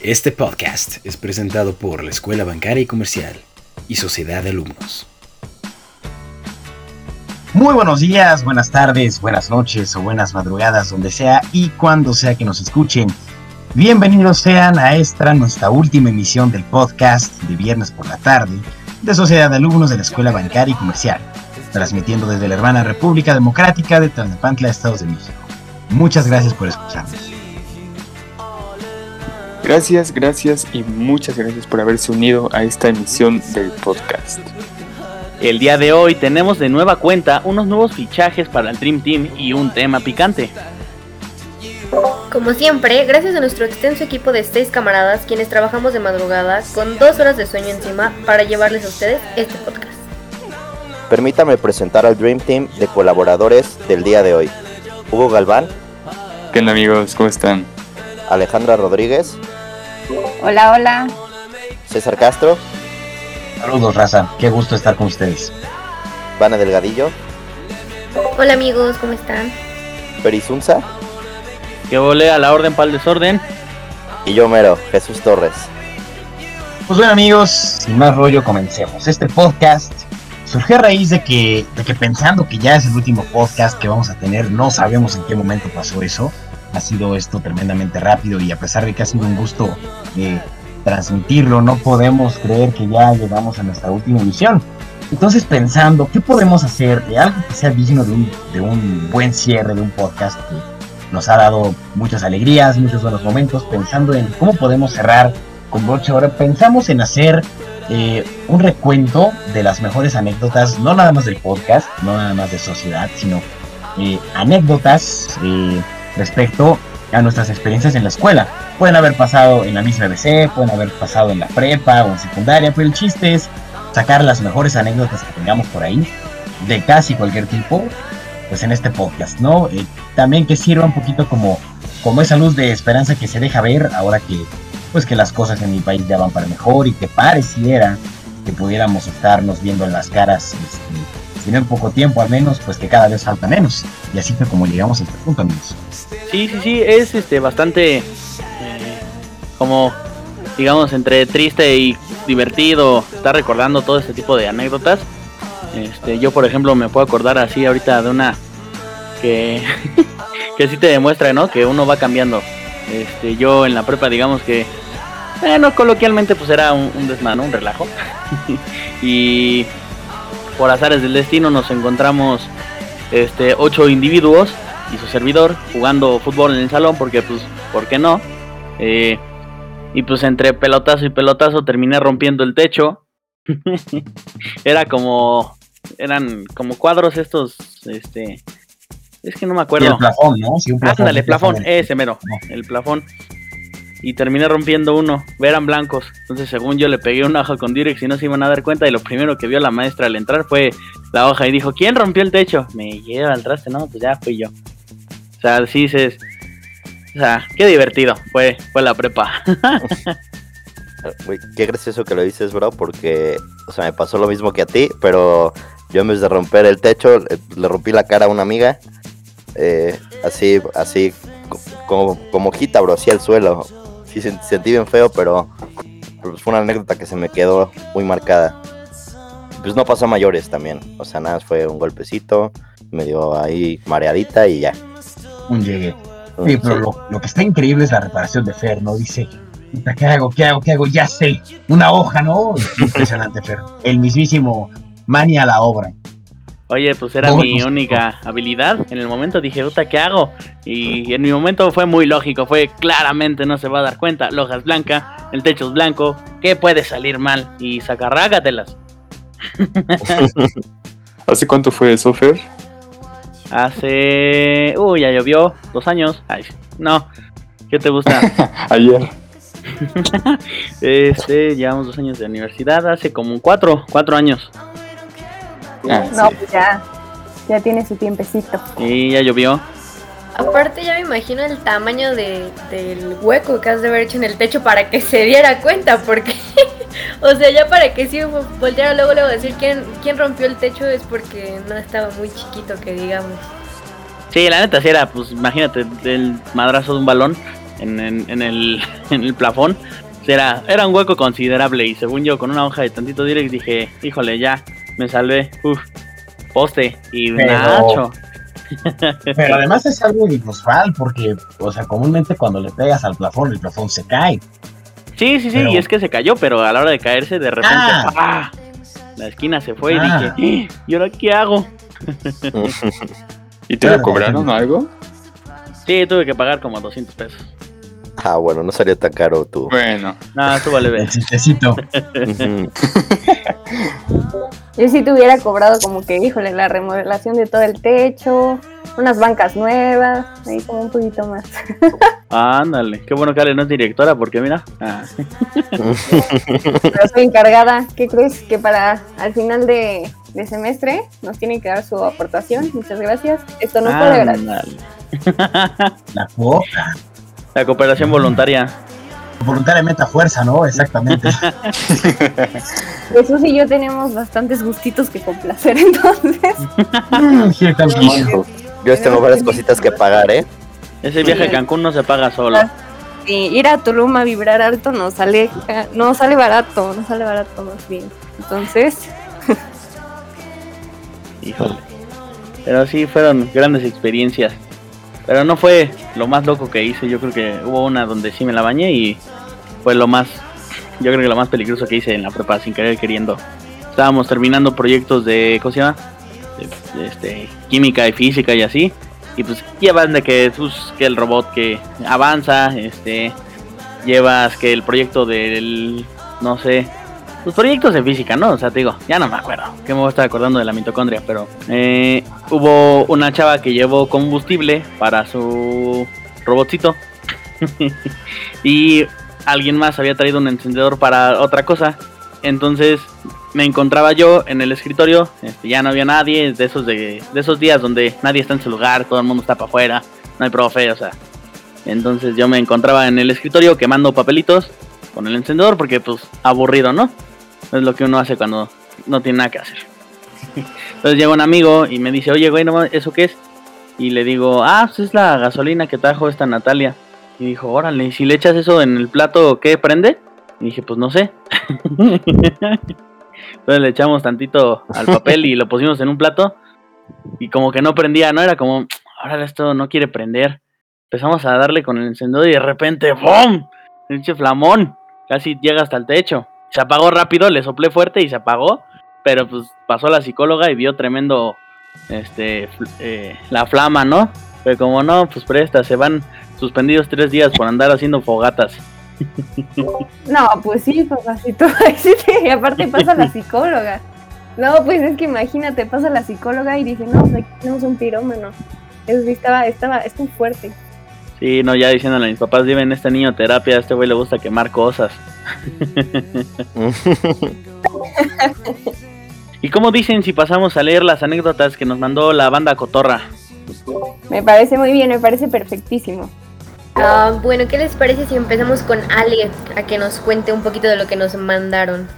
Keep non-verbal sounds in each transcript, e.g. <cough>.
Este podcast es presentado por la Escuela Bancaria y Comercial y Sociedad de Alumnos. Muy buenos días, buenas tardes, buenas noches o buenas madrugadas, donde sea y cuando sea que nos escuchen. Bienvenidos sean a esta nuestra última emisión del podcast de viernes por la tarde de Sociedad de Alumnos de la Escuela Bancaria y Comercial, transmitiendo desde la hermana República Democrática de Tlalnepantla, Estados de México. Muchas gracias por escucharnos. Gracias, gracias y muchas gracias por haberse unido a esta emisión del podcast. El día de hoy tenemos de nueva cuenta unos nuevos fichajes para el Dream Team y un tema picante. Como siempre, gracias a nuestro extenso equipo de seis camaradas, quienes trabajamos de madrugada con dos horas de sueño encima para llevarles a ustedes este podcast. Permítame presentar al Dream Team de colaboradores del día de hoy. Hugo Galván. ¿Qué onda amigos? ¿Cómo están? Alejandra Rodríguez. Hola, hola. César Castro. Saludos, raza. Qué gusto estar con ustedes. Vane Delgadillo. Hola amigos, ¿cómo están? Perizunza. Que volé a la orden para el desorden. Y yo mero, Jesús Torres. Pues bueno amigos, sin más rollo comencemos. Este podcast surgió a raíz de que, de que pensando que ya es el último podcast que vamos a tener, no sabemos en qué momento pasó eso. Ha sido esto tremendamente rápido y a pesar de que ha sido un gusto eh, transmitirlo, no podemos creer que ya llegamos a nuestra última emisión. Entonces pensando, ¿qué podemos hacer de algo que sea digno de un, de un buen cierre de un podcast que nos ha dado muchas alegrías, muchos buenos momentos, pensando en cómo podemos cerrar con broche ahora, pensamos en hacer eh, un recuento de las mejores anécdotas, no nada más del podcast, no nada más de sociedad, sino eh, anécdotas eh, respecto a nuestras experiencias en la escuela. Pueden haber pasado en la misma BC, pueden haber pasado en la prepa o en secundaria, pero el chiste es sacar las mejores anécdotas que tengamos por ahí, de casi cualquier tipo, pues en este podcast, ¿no? Eh, también que sirva un poquito como, como esa luz de esperanza que se deja ver ahora que, pues que las cosas en mi país ya van para mejor y que pareciera que pudiéramos estarnos viendo en las caras, este, en poco tiempo al menos, pues que cada vez falta menos. Y así fue como llegamos a este punto, amigos. Sí, sí, sí, es este bastante eh, como digamos entre triste y divertido estar recordando todo este tipo de anécdotas. Este, yo por ejemplo me puedo acordar así ahorita de una que <laughs> que sí te demuestra, ¿no? Que uno va cambiando. Este, yo en la prepa digamos que bueno, coloquialmente pues era un, un desmano, un relajo. <laughs> y por azares del destino nos encontramos este ocho individuos y su servidor jugando fútbol en el salón porque pues ¿por qué no? Eh, y pues entre pelotazo y pelotazo terminé rompiendo el techo. <laughs> Era como eran como cuadros estos este es que no me acuerdo. Y el plafón, ¿no? Sí, un plafón, Ándale, plafón. ese mero, el plafón. Y terminé rompiendo uno, eran blancos. Entonces, según yo le pegué una hoja con Direx y no se iban a dar cuenta. Y lo primero que vio la maestra al entrar fue la hoja y dijo: ¿Quién rompió el techo? Me lleva al traste, no, pues ya fui yo. O sea, sí dices. O sea, qué divertido fue, fue la prepa. <laughs> Qué gracioso que lo dices, bro, porque, o sea, me pasó lo mismo que a ti, pero yo en vez de romper el techo, le, le rompí la cara a una amiga. eh, así, así, co- como, como hojita, bro, así al suelo. Sí, sen- sentí bien feo, pero, pues fue una anécdota que se me quedó muy marcada. Pues no pasó a mayores también, o sea, nada, fue un golpecito, me dio ahí mareadita y ya. Un llegue. Sí, pero lo, lo que está increíble es la reparación de Fer, ¿no? Dice, "Puta, ¿qué hago? ¿Qué hago? ¿Qué hago? Ya sé. Una hoja, ¿no? Impresionante, Fer. El mismísimo mania a la obra. Oye, pues era mi única habilidad. En el momento dije, puta, ¿qué hago? Y en mi momento fue muy lógico, fue claramente no se va a dar cuenta. Es blanca, el techo es blanco, ¿qué puede salir mal? Y sacarrágatelas. <laughs> ¿Hace cuánto fue eso, Fer? Hace. Uy, ya llovió, dos años. Ay, no, ¿qué te gusta? <laughs> Ayer. <laughs> este, llevamos dos años de universidad, hace como cuatro, cuatro años. Ah, No, sí. pues ya. Ya tiene su tiempecito. Y ya llovió. Aparte ya me imagino el tamaño de, del hueco que has de haber hecho en el techo para que se diera cuenta, porque, <laughs> o sea, ya para que sí volteara luego luego a decir quién, quién rompió el techo es porque no estaba muy chiquito, que digamos. Sí, la neta sí era, pues imagínate, el madrazo de un balón. en, en- en el, <laughs> en el plafón. Era, era un hueco considerable y según yo con una hoja de tantito direct dije, híjole, ya, me salvé. Uf, poste y Pero- Nacho. <laughs> Pero además es algo inusual porque, o sea, comúnmente cuando le pegas al plafón, el plafón se cae. Sí, sí, sí, Pero- y es que se cayó, pero a la hora de caerse de repente, Ah. ¡ah! la esquina se fue Ah. y dije, "¡Ah! ¿y ahora qué hago? <laughs> ¿Y te Claro, lo cobraron o algo? Sí, tuve que pagar como 200 pesos. Ah, bueno, no salió tan caro tú. Bueno, No, estuvo leve. El chistecito. Ujú. Yo sí te hubiera cobrado como que, híjole, la remodelación de todo el techo, unas bancas nuevas, ahí como un poquito más. <laughs> Ándale, qué bueno que Ale no es directora, porque mira. ah, Pero soy encargada. ¿Qué crees? Que para al final de, de semestre nos tienen que dar su aportación. Muchas gracias. Esto no fue de gratis. <laughs> La cuota. La cooperación voluntaria. <laughs> Voluntariamente a fuerza, ¿no? Exactamente. <laughs> Jesús y yo tenemos bastantes gustitos que complacer, entonces. Mm. Hijo, Yo tengo varias cositas que pagar, ¿eh? Ese viaje a Cancún no se paga solo. Sí, ir a Tulum a vibrar alto no sale, no sale barato, no sale barato más bien. Entonces, <laughs> Híjole. Pero sí, fueron grandes experiencias. Pero no fue lo más loco que hice. Yo creo que hubo una donde sí me la bañé y fue lo más, yo creo que lo más peligroso que hice en la prepa sin querer queriendo. Estábamos terminando proyectos de, ¿cómo se llama? Este, química y física y así. Y pues llevan de que, que el robot que avanza, este, llevas que el proyecto del, no sé, los proyectos de física, ¿no? O sea, te digo, ya no me acuerdo, que me voy a estar acordando de la mitocondria, pero eh, hubo una chava que llevó combustible para su robotcito <laughs> y alguien más había traído un encendedor para otra cosa. Entonces me encontraba yo en el escritorio, este, ya no había nadie, de esos de esos días donde nadie está en su lugar, todo el mundo está para afuera, no hay profe, o sea. Entonces yo me encontraba en el escritorio quemando papelitos con el encendedor porque pues aburrido, ¿no? Es lo que uno hace cuando no tiene nada que hacer. Entonces llega un amigo y me dice, oye, güey, no, ¿eso qué es? Y le digo, ah, pues es la gasolina que trajo esta Natalia. Y dijo, órale, ¿y si le echas eso en el plato, ¿qué prende? Y dije, pues no sé. <laughs> Entonces le echamos tantito al papel y lo pusimos en un plato. Y como que no prendía, ¿no? Era como, ahora esto no quiere prender. Empezamos a darle con el encendedor y de repente, ¡bum! Pinche flamón. Casi llega hasta el techo. Se apagó rápido, le soplé fuerte y se apagó. Pero pues pasó la psicóloga y vio tremendo este eh, la flama, ¿no? Pero como no, pues presta, se van suspendidos tres días por andar haciendo fogatas. <laughs> no, pues sí, papacito. Sí, <laughs> y aparte pasa la psicóloga. No, pues es que imagínate, pasa la psicóloga y dice, no, pues aquí tenemos un pirómano. Eso sí estaba, estaba, es muy fuerte. Sí, no, ya diciéndole a mis papás, lleven este niño a terapia, a este güey le gusta quemar cosas. <laughs> ¿Y cómo dicen si pasamos a leer las anécdotas que nos mandó la banda Cotorra? Me parece muy bien, me parece perfectísimo. Ah, bueno, ¿qué les parece si empezamos con Ale a que nos cuente un poquito de lo que nos mandaron?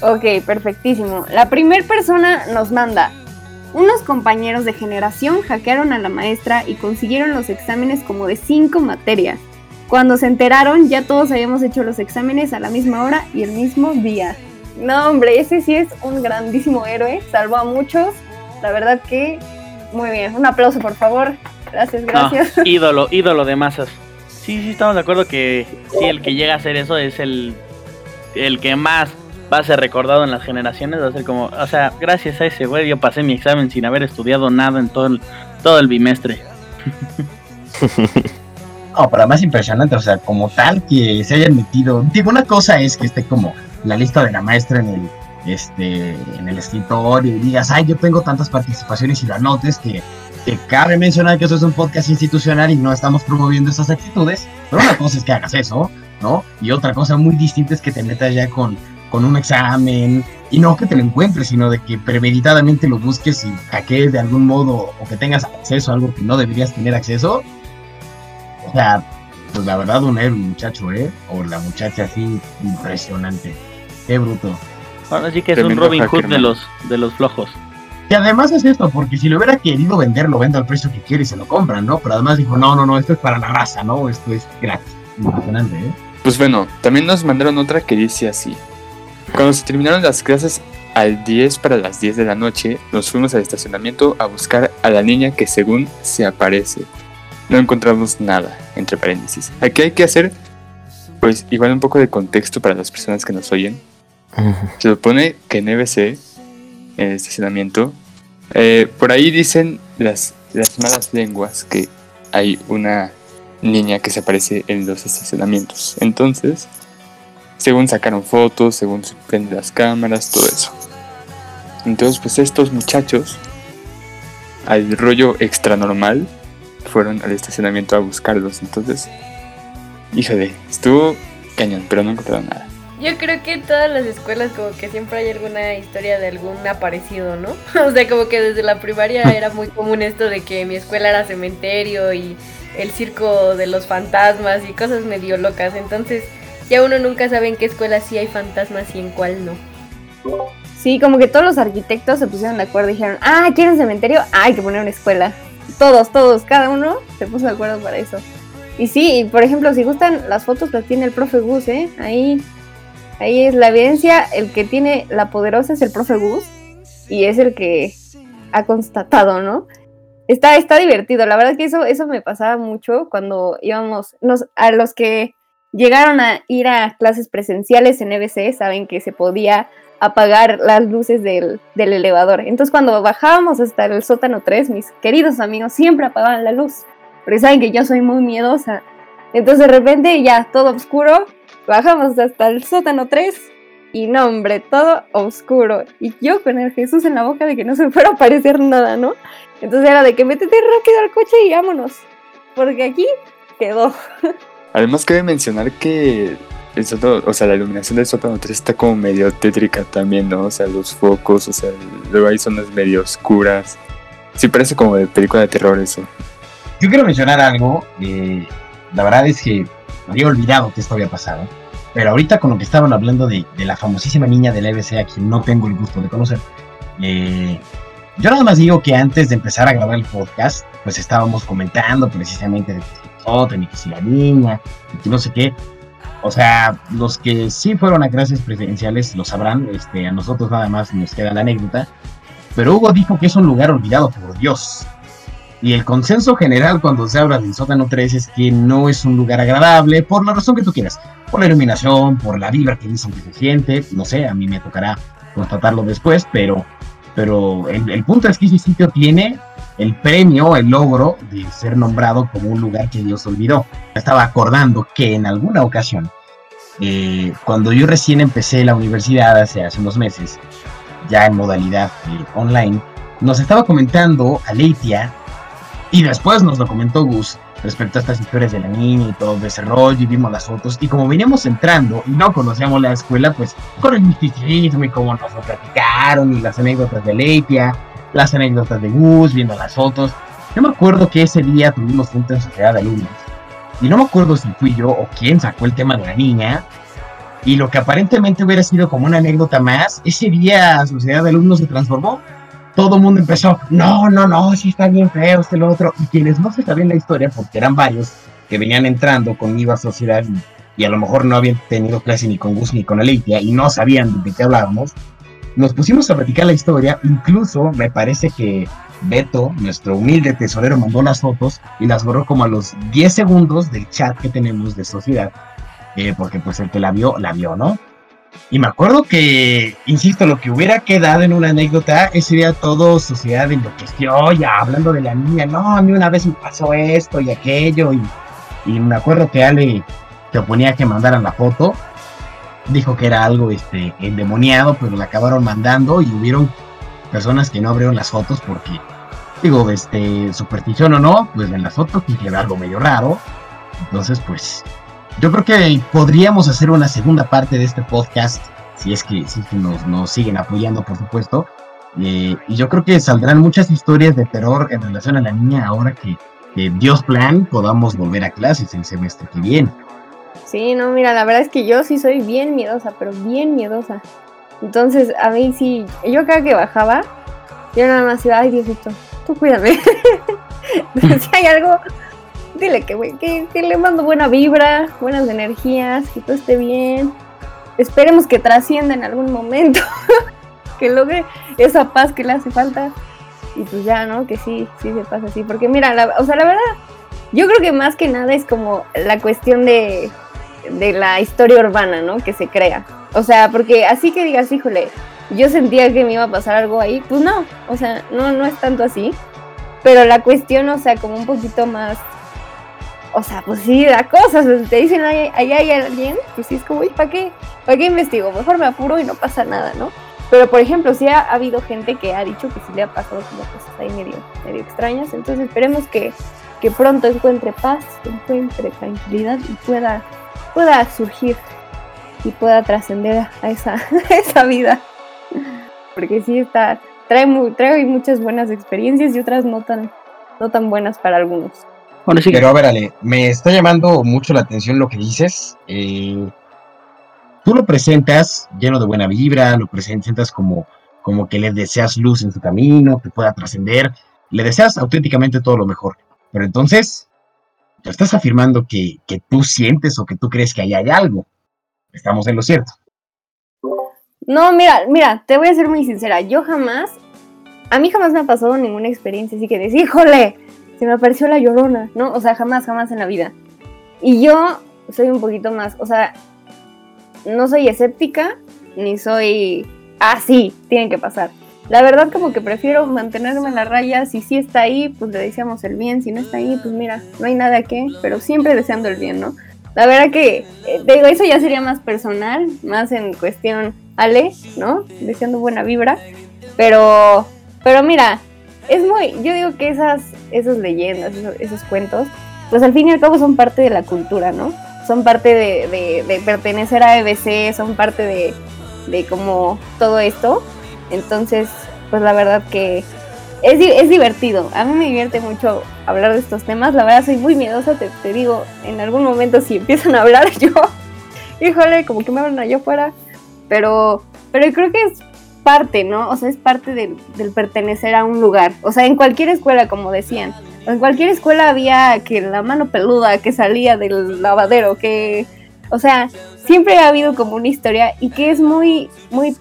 Ok, perfectísimo. La primera persona nos manda. Unos compañeros de generación hackearon a la maestra y consiguieron los exámenes como de cinco materias. Cuando se enteraron, ya todos habíamos hecho los exámenes a la misma hora y el mismo día. No, hombre, ese sí es un grandísimo héroe. Salvó a muchos. La verdad que muy bien. Un aplauso, por favor. Gracias, gracias. No, <laughs> ídolo, ídolo de masas. Sí, sí, estamos de acuerdo que sí, el que llega a hacer eso es el, el que más va a ser recordado en las generaciones. Va a ser como, o sea, gracias a ese güey yo pasé mi examen sin haber estudiado nada en todo el, todo el bimestre. <laughs> No, pero además impresionante, o sea, como tal que se hayan metido. Digo, una cosa es que esté como la lista de la maestra en el este en el escritorio y digas, ay, yo tengo tantas participaciones y lo anotes que, que cabe mencionar que eso es un podcast institucional y no estamos promoviendo esas actitudes. Pero una cosa es que hagas eso, ¿no? Y otra cosa muy distinta es que te metas ya con, con un examen y no que te lo encuentres, sino de que premeditadamente lo busques y hackees de algún modo o que tengas acceso a algo que no deberías tener acceso. O sea, pues la verdad, un héroe, muchacho, ¿eh? O la muchacha así, impresionante. Qué bruto. Ahora sí que es un Robin Hood de los, de los flojos. Que además es esto, porque si lo hubiera querido vender, lo vende al precio que quiere y se lo compran, ¿no? Pero además dijo, no, no, no, esto es para la raza, ¿no? Esto es gratis. Impresionante, ¿eh? Pues bueno, también nos mandaron otra que dice así. Cuando se terminaron las clases al 10 para las 10 de la noche, nos fuimos al estacionamiento a buscar a la niña que según se aparece. No encontramos nada, entre paréntesis. Aquí hay que hacer, pues igual un poco de contexto para las personas que nos oyen. Se supone que en EBC, en el estacionamiento, eh, por ahí dicen las, las malas lenguas que hay una niña que se aparece en los estacionamientos. Entonces, según sacaron fotos, según se prenden las cámaras, todo eso. Entonces, pues estos muchachos, al rollo extra normal, fueron al estacionamiento a buscarlos. Entonces, híjole, estuvo cañón, pero no encontraron nada. Yo creo que en todas las escuelas como que siempre hay alguna historia de algún aparecido, ¿no? <laughs> O sea, como que desde la primaria <laughs> era muy común esto de que mi escuela era cementerio y el circo de los fantasmas y cosas medio locas. Entonces, ya uno nunca sabe en qué escuela sí hay fantasmas y en cuál no. Sí, como que todos los arquitectos se pusieron de acuerdo y dijeron, ah, ¿quieren cementerio? Ah, hay que poner una escuela. Todos, todos, cada uno se puso de acuerdo para eso. Y sí, por ejemplo, si gustan las fotos las tiene el profe Gus, ¿eh? Ahí, ahí es la evidencia, el que tiene la poderosa es el profe Gus y es el que ha constatado, ¿no? Está, está divertido, la verdad que eso, eso me pasaba mucho cuando íbamos, nos, a los que llegaron a ir a clases presenciales en EBC, saben que se podía apagar las luces del, del, elevador. Entonces cuando bajábamos hasta el sótano 3, mis queridos amigos siempre apagaban la luz, porque saben que yo soy muy miedosa. Entonces de repente ya todo oscuro, bajamos hasta el sótano 3 y no hombre, todo oscuro. Y yo con el Jesús en la boca de que no se fuera a aparecer nada, ¿no? Entonces era de que métete rápido al coche y vámonos, porque aquí quedó. <laughs> Además cabe mencionar que el o sea, la iluminación del sótano 3 está como medio tétrica también, ¿no? O sea, los focos, o sea, luego hay zonas medio oscuras. Sí, parece como de película de terror eso. Yo quiero mencionar algo, eh, la verdad es que había olvidado que esto había pasado, pero ahorita con lo que estaban hablando de, de la famosísima niña del EBC a quien no tengo el gusto de conocer, eh, yo nada más digo que antes de empezar a grabar el podcast, pues estábamos comentando precisamente de que que si la niña, y que no sé qué, o sea, los que sí fueron a clases presenciales lo sabrán, este, a nosotros nada más nos queda la anécdota, pero Hugo dijo que es un lugar olvidado por Dios. Y el consenso general cuando se habla del sótano 3 es que no es un lugar agradable por la razón que tú quieras, por la iluminación, por la vibra que dicen que se siente, no sé, a mí me tocará constatarlo después, pero, pero el, el punto es que ese sitio tiene el premio, el logro de ser nombrado como un lugar que Dios olvidó. Estaba acordando que en alguna ocasión, eh, cuando yo recién empecé la universidad hace, hace unos meses, ya en modalidad eh, online, nos estaba comentando Aleitia y después nos lo comentó Gus respecto a estas historias de la niña y todo ese rollo y vimos las fotos y como veníamos entrando y no conocíamos la escuela pues con el misticismo y cómo nos lo platicaron y las anécdotas de Aleitia las anécdotas de Gus, viendo las fotos. Yo me acuerdo que ese día tuvimos junta en sociedad de alumnos. Y no me acuerdo si fui yo o quién sacó el tema de la niña. Y lo que aparentemente hubiera sido como una anécdota más, ese día sociedad de alumnos se transformó. Todo el mundo empezó, no, no, no, sí está bien feo, este lo otro. Y quienes no se sabían la historia, porque eran varios que venían entrando conmigo a sociedad y, a lo mejor no habían tenido clase ni con Gus ni con Alicia y no sabían de qué hablábamos, nos pusimos a platicar la historia, incluso me parece que Beto, nuestro humilde tesorero, mandó las fotos y las borró como a los 10 segundos del chat que tenemos de sociedad, eh, porque pues el que la vio, la vio, ¿no? Y me acuerdo que, insisto, lo que hubiera quedado en una anécdota, ese día todo sociedad enloqueció, ya hablando de la niña, no, a mí una vez me pasó esto y aquello, y, y me acuerdo que Ale te ponía que mandaran la foto, dijo que era algo este, endemoniado, pero la acabaron mandando y hubieron personas que no abrieron las fotos porque, digo, este, superstición o no, pues en las fotos era algo medio raro. Entonces, pues, yo creo que podríamos hacer una segunda parte de este podcast, si es que, si nos, nos, siguen apoyando, por supuesto. Eh, y yo creo que saldrán muchas historias de terror en relación a la niña ahora que, que Dios plan podamos volver a clases el semestre que viene. Sí, no, mira, la verdad es que yo sí soy bien miedosa, pero bien miedosa. Entonces, a mí sí, yo cada que bajaba, Yo nada más iba, ay Diosito, tú cuídame. <laughs> si hay algo, dile que, que, que le mando buena vibra, buenas energías, que todo esté bien. Esperemos que trascienda en algún momento, <laughs> que logre esa paz que le hace falta. Y pues ya, ¿no? Que sí, sí se pasa así. Porque mira, la, o sea, la verdad, yo creo que más que nada es como la cuestión de, de la historia urbana, ¿no? Que se crea. O sea, porque así que digas, híjole, yo sentía que me iba a pasar algo ahí, pues no, o sea, no, no es tanto así. Pero la cuestión, o sea, como un poquito más, o sea, pues sí, da cosas, te dicen ahí, hay alguien, pues sí es como, ¿y para qué? ¿Para qué investigo? Mejor me apuro y no pasa nada, ¿no? Pero, por ejemplo, sí ha, habido gente que ha dicho que sí le ha pasado como cosas ahí medio, medio extrañas, entonces esperemos que, que pronto encuentre paz, encuentre tranquilidad y pueda, pueda surgir y pueda trascender a esa, <laughs> a esa vida. Porque sí está, trae, muy, trae muchas buenas experiencias y otras no tan, no tan buenas para algunos. Bueno, sí, Pero a ver, Ale, me está llamando mucho la atención lo que dices. Eh, tú lo presentas lleno de buena vibra, lo presentas como, como que le deseas luz en su camino, que pueda trascender, le deseas auténticamente todo lo mejor. Pero entonces, estás afirmando que, que tú sientes o que tú crees que ahí hay algo. Estamos en lo cierto. No, mira, mira, te voy a ser muy sincera. Yo jamás, a mí jamás me ha pasado ninguna experiencia así que decir, híjole, se me apareció la llorona, ¿no? O sea, jamás, jamás en la vida. Y yo soy un poquito más, o sea, no soy escéptica, ni soy, ah, sí, tienen que pasar. La verdad como que prefiero mantenerme en la raya, si sí está ahí, pues le deseamos el bien, si no está ahí, pues mira, no hay nada que, pero siempre deseando el bien, ¿no? La verdad que, eh, digo, eso ya sería más personal, más en cuestión Ale, ¿no? Deseando buena vibra, pero, pero mira, es muy, yo digo que esas, esas leyendas, esos, esos cuentos, pues al fin y al cabo son parte de la cultura, ¿no? Son parte de, de- de pertenecer a EBC, son parte de, de como todo esto. Entonces, pues la verdad que es, es divertido. A mí me divierte mucho hablar de estos temas. La verdad soy muy miedosa, te, te digo, en algún momento si <laughs> empiezan a hablar yo, híjole, como que me hablan allá afuera. Pero, pero creo que es parte, ¿no? O sea, es parte del, del pertenecer a un lugar. O sea, en cualquier escuela, como decían. En cualquier escuela había que la mano peluda que salía del lavadero, que... O sea, siempre ha habido como una historia y que es muy, muy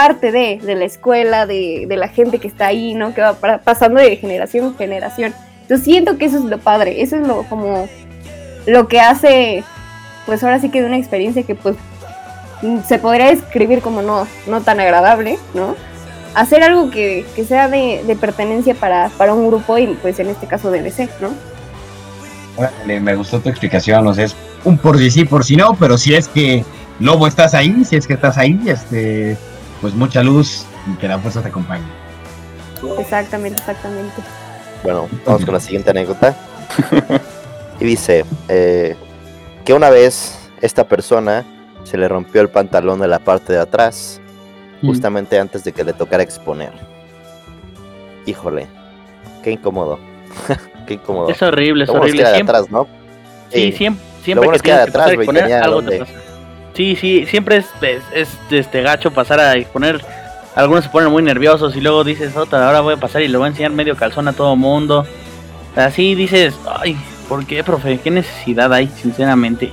parte de, de la escuela, de, de la gente que está ahí, ¿no? Que va pasando de generación en generación. Entonces siento que eso es lo padre, eso es lo como lo que hace, pues ahora sí que de una experiencia que pues se podría describir como no, no tan agradable, ¿no? Hacer algo que, que sea de, de pertenencia para, para un grupo y pues en este caso de DC, ¿no? Órale, me gustó tu explicación, o sea, es un por si sí, por si no, pero si es que Lobo estás ahí, si es que estás ahí, este, pues mucha luz y que la fuerza te acompañe. Exactamente, exactamente. Bueno, vamos con la siguiente anécdota. <laughs> y dice eh, que una vez esta persona se le rompió el pantalón de la parte de atrás, justamente antes de que le tocara exponer. Híjole, qué incómodo. <laughs> qué incómodo. es horrible, es Lo bueno es que horrible. Siempre, atrás, ¿no? sí, siempre, siempre bueno que es que de atrás, exponer, tenía algo te donde- pasa. Sí, sí, siempre es, es, es, este gacho pasar a exponer. Algunos se ponen muy nerviosos y luego dices, otra, ahora voy a pasar y le voy a enseñar medio calzón a todo mundo. Así dices, ay, ¿por qué, profe? ¿Qué necesidad hay, sinceramente?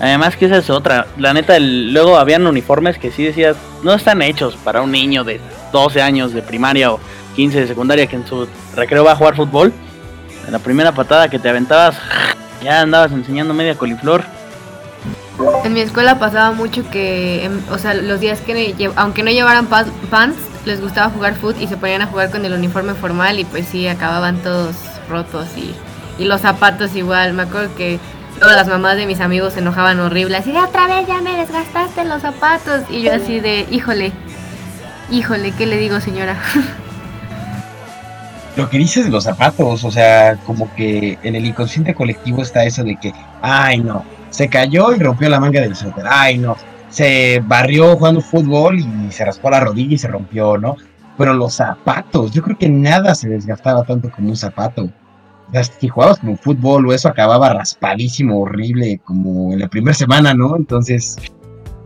Además que esa es otra. La neta, el- luego habían uniformes que sí decías, no están hechos para un niño de 12 años de primaria o 15 de secundaria que en su recreo va a jugar fútbol. En la primera patada que te aventabas, ya andabas enseñando media coliflor. En mi escuela pasaba mucho que, em, o sea, los días que, aunque no llevaran pa- pants, les gustaba jugar foot y se ponían a jugar con el uniforme formal y pues sí, acababan todos rotos y, y los zapatos igual. Me acuerdo que todas las mamás de mis amigos se enojaban horrible, así de otra vez ya me desgastaste los zapatos y yo así de, híjole, híjole, ¿qué le digo señora? <laughs> Lo que dices de los zapatos, o sea, como que en el inconsciente colectivo está eso de que, ay no, se cayó y rompió la manga del suéter, ay no, se barrió jugando fútbol y se raspó la rodilla y se rompió, ¿no? Pero los zapatos, yo creo que nada se desgastaba tanto como un zapato. Si jugabas como fútbol o eso acababa raspadísimo, horrible, como en la primera semana, ¿no? Entonces,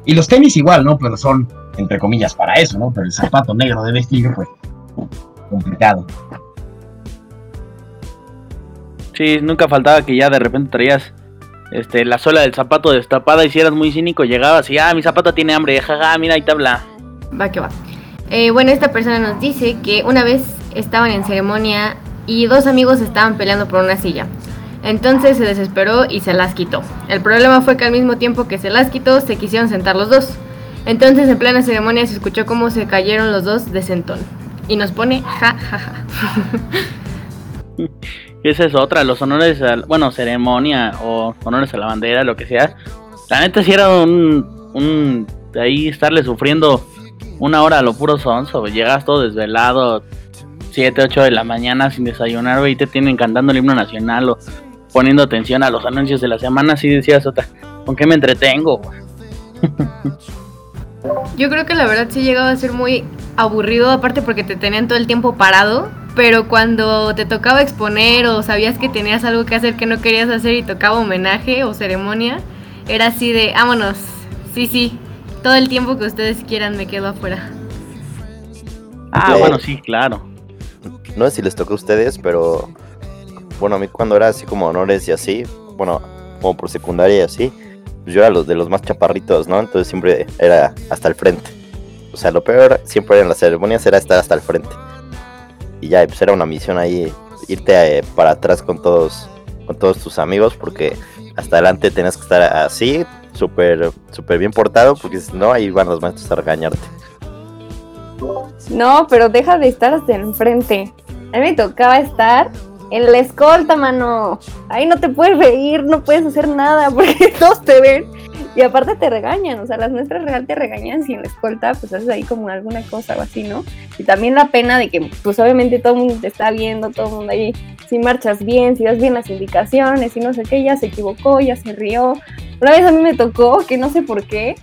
y los tenis igual, ¿no? Pero son, entre comillas, para eso, ¿no? Pero el zapato negro de vestir, pues, complicado. Sí, nunca faltaba que ya de repente traías este, la suela del zapato destapada y si eras muy cínico llegabas y, ah, mi zapato tiene hambre, jaja, mira, ahí te habla. Va que va. Eh, bueno, esta persona nos dice que una vez estaban en ceremonia y dos amigos estaban peleando por una silla. Entonces se desesperó y se las quitó. El problema fue que al mismo tiempo que se las quitó, se quisieron sentar los dos. Entonces en plena ceremonia se escuchó cómo se cayeron los dos de sentón. Y nos pone ja ja ja. <laughs> Esa es otra, los honores, a, bueno, ceremonia o honores a la bandera, lo que sea. La neta si era un, un, ahí estarle sufriendo una hora a lo puro sonso, llegas todo desvelado, 7, 8 de la mañana sin desayunar, y te tienen cantando el himno nacional o poniendo atención a los anuncios de la semana, así decías otra, ¿con qué me entretengo? <laughs> Yo creo que la verdad sí llegaba a ser muy aburrido, aparte porque te tenían todo el tiempo parado, pero cuando te tocaba exponer o sabías que tenías algo que hacer que no querías hacer y tocaba homenaje o ceremonia, era así de, vámonos, sí, sí, todo el tiempo que ustedes quieran me quedo afuera. Ah, Ok. bueno, sí, claro. No sé si les tocó a ustedes, pero bueno, a mí cuando era así como honores y así, bueno, como por secundaria y así, yo era los de los más chaparritos, ¿no? Entonces siempre era hasta el frente. O sea, lo peor siempre en las ceremonias era estar hasta el frente. Y ya, pues era una misión ahí, irte eh, para atrás con todos, con todos tus amigos, porque hasta adelante tenías que estar así, súper, súper bien portado, porque si no, ahí van los maestros a regañarte. No, pero deja de estar hasta enfrente. A mí me tocaba estar en la escolta, mano. Ahí no te puedes reír, no puedes hacer nada <laughs> porque todos te ven. Y aparte te regañan, o sea, las maestras real te regañan si en la escolta pues haces ahí como alguna cosa o así, ¿no? Y también la pena de que pues obviamente todo el mundo te está viendo, todo el mundo ahí, si marchas bien, si das bien las indicaciones, y no sé qué, ya se equivocó, ya se rió. Una vez a mí me tocó, que no sé por qué,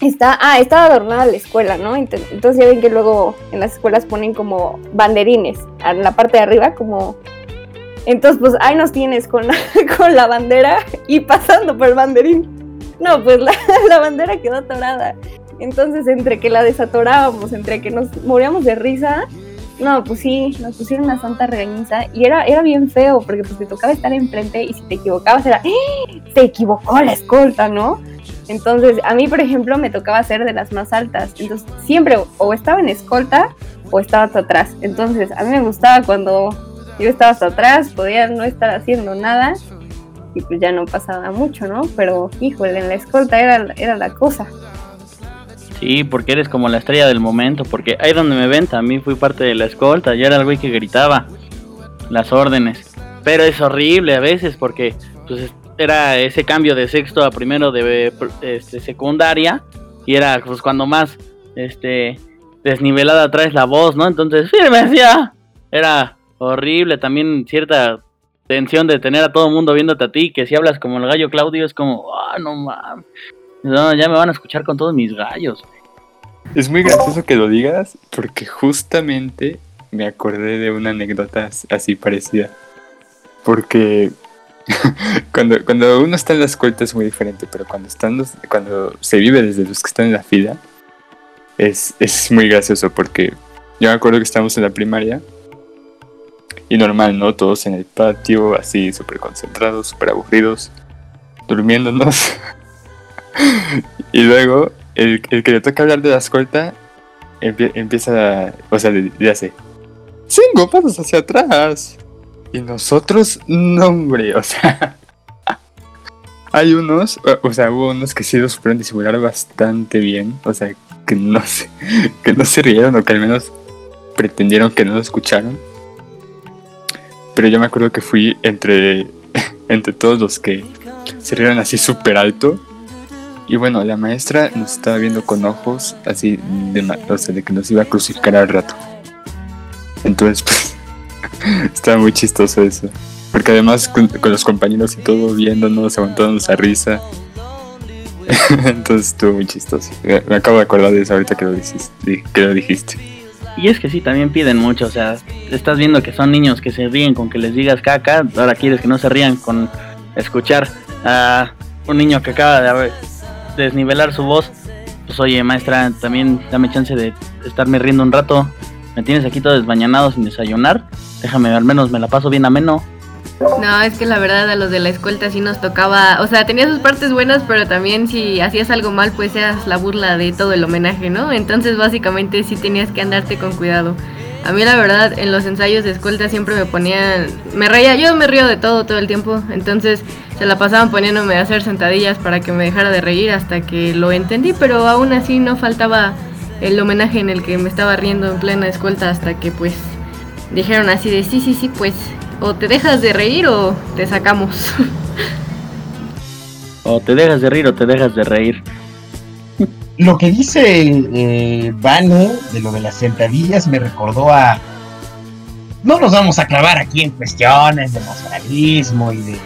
Está, ah, estaba adornada la escuela, ¿no? Ent- Entonces ya ven que luego en las escuelas ponen como banderines en la parte de arriba, como... Entonces, pues ahí nos tienes con la, <laughs> con la bandera y pasando por el banderín. No, pues la, <laughs> la bandera quedó atorada. Entonces, entre que la desatorábamos, entre que nos moríamos de risa, no, pues sí, nos pusieron una santa regañiza y era, era bien feo, porque pues te tocaba estar enfrente y si te equivocabas era, ¡Ah! se equivocó la escolta, ¿no? Entonces, a mí, por ejemplo, me tocaba ser de las más altas. Entonces, siempre o estaba en escolta o estaba hasta atrás. Entonces, a mí me gustaba cuando yo estaba hasta atrás, podía no estar haciendo nada y pues ya no pasaba mucho, ¿no? Pero, híjole, en la escolta era, era la cosa. Sí, porque eres como la estrella del momento, porque ahí donde me ven también fui parte de la escolta, yo era el güey que gritaba las órdenes. Pero es horrible a veces porque pues es- era ese cambio de sexto a primero de este, secundaria y era pues cuando más este desnivelada traes la voz, ¿no? Entonces, firme ya. Era horrible también cierta tensión de tener a todo el mundo viéndote a ti, que si hablas como el gallo Claudio es como, ah, no mames. No, ya me van a escuchar con todos mis gallos. Es muy gracioso que lo digas porque justamente me acordé de una anécdota así parecida. Porque <laughs> cuando, cuando uno está en la escolta es muy diferente, pero cuando, están los- cuando se vive desde los que están en la fila es, es muy gracioso porque yo me acuerdo que estábamos en la primaria y normal, ¿no? Todos en el patio, así súper concentrados, súper aburridos, durmiéndonos. <laughs> y luego el, el que le toca hablar de la escolta empie- empieza, o sea, le, le hace cinco pasos hacia atrás. Y nosotros, no, hombre, o sea, <laughs> hay unos, o- sea, hubo unos que sí lo supieron disimular bastante bien, o sea, que no se, <laughs> que no se rieron o que al menos pretendieron que no lo escucharon. Pero yo me acuerdo que fui entre, <laughs> entre todos los que se rieron así súper alto. Y bueno, la maestra nos estaba viendo con ojos así de, o sea, de que nos iba a crucificar al rato. Entonces, pues, <laughs> estaba muy chistoso eso. Porque además con, los compañeros y todo viéndonos, aguantándonos a risa. <laughs> Entonces estuvo muy chistoso. Me, acabo de acordar de eso ahorita que lo dijiste. Y es que sí, también piden mucho, o sea, estás viendo que son niños que se ríen con que les digas caca, ahora quieres que no se rían con escuchar a un niño que acaba de desnivelar su voz. Pues oye, maestra, también dame chance de estarme riendo un rato. Me tienes aquí todo desmañanado sin desayunar. Déjame, al menos me la paso bien ameno. No, es que la verdad a los de la escolta sí nos tocaba, o sea, tenía sus partes buenas, pero también si hacías algo mal, pues eras la burla de todo el homenaje, ¿no? Entonces básicamente sí tenías que andarte con cuidado. A mí la verdad en los ensayos de escolta siempre me ponían, me reía, yo me río de todo todo el tiempo, entonces se la pasaban poniéndome a hacer sentadillas para que me dejara de reír hasta que lo entendí, pero aún así no faltaba el homenaje en el que me estaba riendo en plena escolta hasta que pues dijeron así de sí, sí, sí, pues o te dejas de reír o te sacamos. <laughs> O te dejas de reír o te dejas de reír. <laughs> Lo que dice eh, Vane de lo de las sentadillas me recordó a. No nos vamos a clavar aquí en cuestiones de nacionalismo y de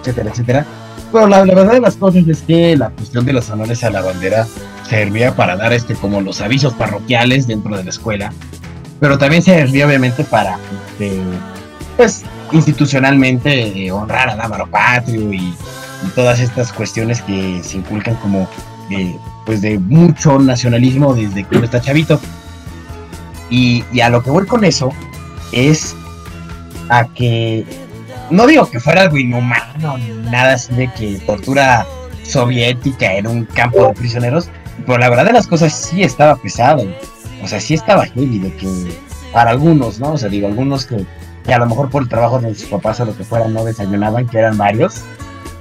etcétera, etcétera. Pero la, verdad de las cosas es que la cuestión de los honores a la bandera servía para dar este como los avisos parroquiales dentro de la escuela. Pero también servía obviamente para este, pues institucionalmente eh, honrar al Amaro Patrio y, y todas estas cuestiones que se inculcan como eh, pues de mucho nacionalismo desde que uno está chavito. Y, y a lo que voy con eso es a que no digo que fuera algo inhumano nada así de que tortura soviética en un campo de prisioneros, pero la verdad de las cosas sí estaba pesado. O sea, sí estaba heavy de que para algunos, ¿no? O sea, digo, algunos que, a lo mejor por el trabajo de sus papás o lo que fuera no desayunaban, que eran varios.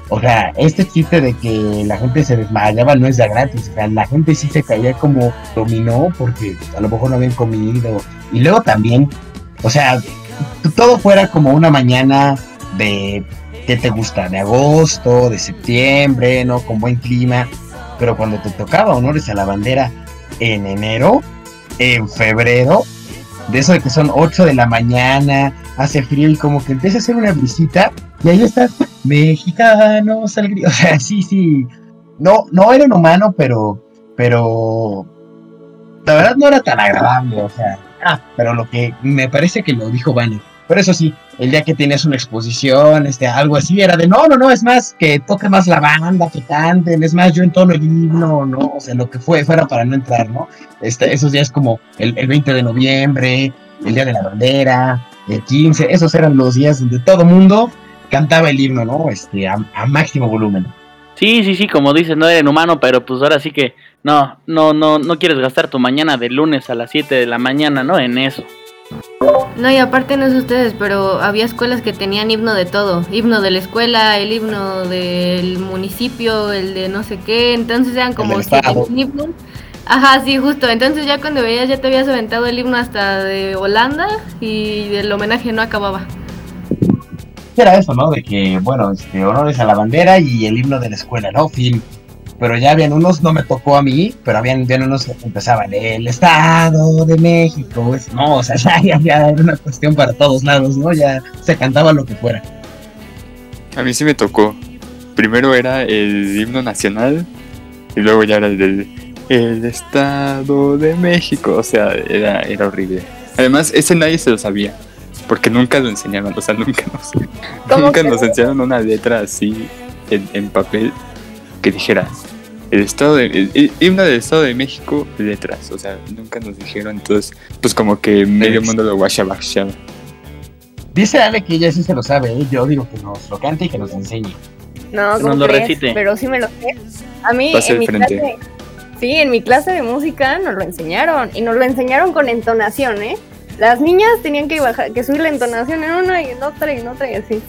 O sea, este chiste de que la gente se desmayaba no es de gratis. O sea, la gente sí se caía como dominó porque a lo mejor no habían comido. Y luego también, o sea, todo fuera como una mañana de, ¿qué te gusta? De agosto, de septiembre, ¿no? Con buen clima. Pero cuando te tocaba honores a la bandera en enero, en febrero, de eso de que son 8 de la mañana, hace frío y como que empieza a hacer una visita y ahí está, mexicanos al gri-". <laughs> O sea, sí, sí. No, no era humano, pero, pero la verdad no era tan agradable, o sea. Ah, pero lo que me parece que lo dijo Vane. Pero eso sí, el día que tenías una exposición, este, algo así, era de no, no, no, es más que toque más la banda, que canten, es más, yo entono el himno, ¿no? O sea, lo que fue, fuera para no entrar, ¿no? Este, esos días como el, el 20 de noviembre, el día de la bandera, el 15, esos eran los días donde todo mundo cantaba el himno, ¿no? Este, a, a máximo volumen. Sí, sí, sí, como dices, no eres humano, pero pues ahora sí que no, no, no, no quieres gastar tu mañana de lunes a las 7 de la mañana, ¿no? En eso. No, y aparte no sé ustedes, pero había escuelas que tenían himno de todo. Himno de la escuela, el himno del municipio, el de no sé qué. Entonces eran como himnos. Ajá, sí, justo. Entonces ya cuando veías ya te habías aventado el himno hasta de Holanda y el homenaje no acababa. Era eso, ¿no? De que, bueno, este, honores a la bandera y el himno de la escuela, ¿no? Fin. Pero ya habían unos, no me tocó a mí, pero habían, habían unos que empezaban, el Estado de México, no, o sea, <laughs> ya, ya, ya era una cuestión para todos lados, ¿no? Ya se cantaba lo que fuera. A mí sí me tocó. Primero era el himno nacional y luego ya era el del el Estado de México. O sea, era, era horrible. Además, ese nadie se lo sabía. Porque nunca lo enseñaban. O sea, nunca nos, ¿Cómo nunca que nos no? enseñaron una letra así en, en papel que dijera el Estado de, el, el himno del Estado de México, letras. O sea, nunca nos dijeron. Entonces, pues como que medio mundo lo guachabachaba. Dice Ale que ella sí se lo sabe, ¿eh? yo digo que nos lo cante y que nos enseñe. No, Que ¿cómo nos lo recite. Pero sí me lo sé. A mí, Pase en mi frente. clase, sí, en mi clase de música nos lo enseñaron. Y nos lo enseñaron con entonación, ¿eh? Las niñas tenían que bajar, que subir la entonación en una y en otra y en otra y así.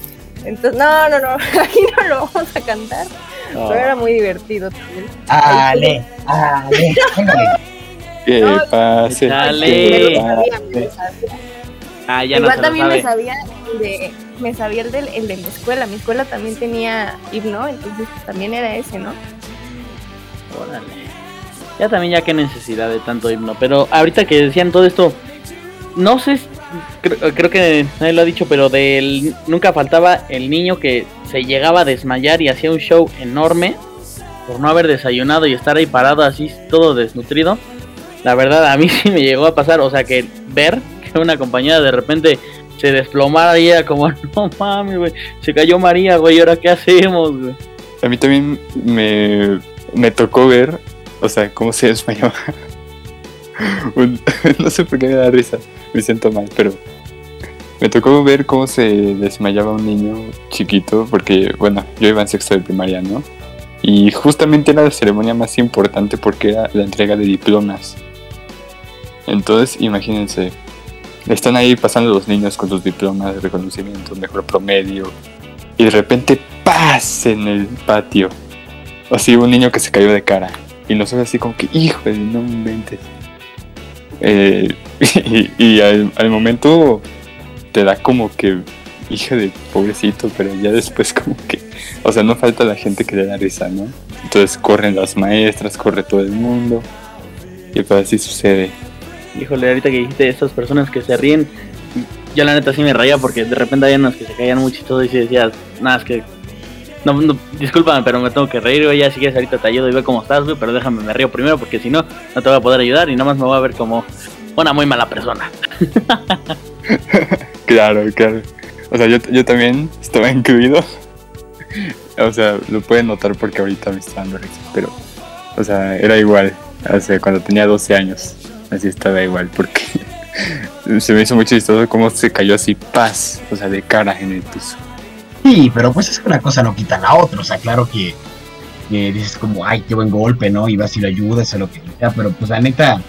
Entonces, no, no, no, <laughs> aquí no lo vamos a cantar. <laughs> Pero era muy divertido también. Ale, Ale. <laughs> Que No, pase. Dale. Ah, ya Igual no también me sabía el de, me sabía el, del, el de la escuela. Mi escuela también tenía himno, entonces también era ese, ¿no? Órale. Ya también ya qué necesidad de tanto himno. Pero ahorita que decían todo esto, no sé, creo, creo que nadie lo ha dicho, pero del nunca faltaba el niño que se llegaba a desmayar y hacía un show enorme por no haber desayunado y estar ahí parado así todo desnutrido. La verdad a mí <laughs> sí me llegó a pasar, o sea que ver que una compañera de repente se desplomara y era como, <laughs> no mames, güey, se cayó María, güey, ¿y ahora qué hacemos, güey? A mí también me, me tocó ver, o sea, cómo se desmayaba <laughs> <laughs> <laughs> no sé por qué me da risa, me siento mal, pero me tocó ver cómo se desmayaba un niño chiquito, porque, bueno, yo iba en sexto de primaria, ¿no? Y justamente era la ceremonia más importante porque era la entrega de diplomas. Entonces, imagínense, están ahí pasando los niños con sus diplomas de reconocimiento, mejor promedio, y de repente, ¡paz! en el patio. Así un niño que se cayó de cara. Y nosotros así como que, hijo de no inventes. Eh, <laughs> y y al, momento te da como que, hija de pobrecito, pero ya después <laughs> como que, o sea, no falta la gente que le da risa, ¿no? Entonces corren las maestras, corre todo el mundo. Y pues así sucede. Híjole, ahorita que dijiste esas personas que se ríen, yo la neta sí me reía porque de repente había unos que se caían chistosos y sí decías, nada, es que. No, no, discúlpame, pero me tengo que reír, güey. Ya si quieres, ahorita te y ve cómo estás, güey. Pero déjame, me río primero porque si no, no te voy a poder ayudar y nada más me voy a ver como una muy mala persona. <laughs> Claro, claro. O sea, yo, yo también estaba incluido. O sea, lo pueden notar porque ahorita me está dando risa, pero, o sea, era igual. O sea, cuando tenía 12 años, así estaba igual, porque <laughs> se me hizo muy chistoso cómo se cayó así, paz, o sea, de cara en el piso. Sí, pero pues es que una cosa no quita la otra. O sea, claro que, que dices como, ay, qué buen golpe, ¿no? Y vas y lo ayudas o lo que sea. Pero pues la neta,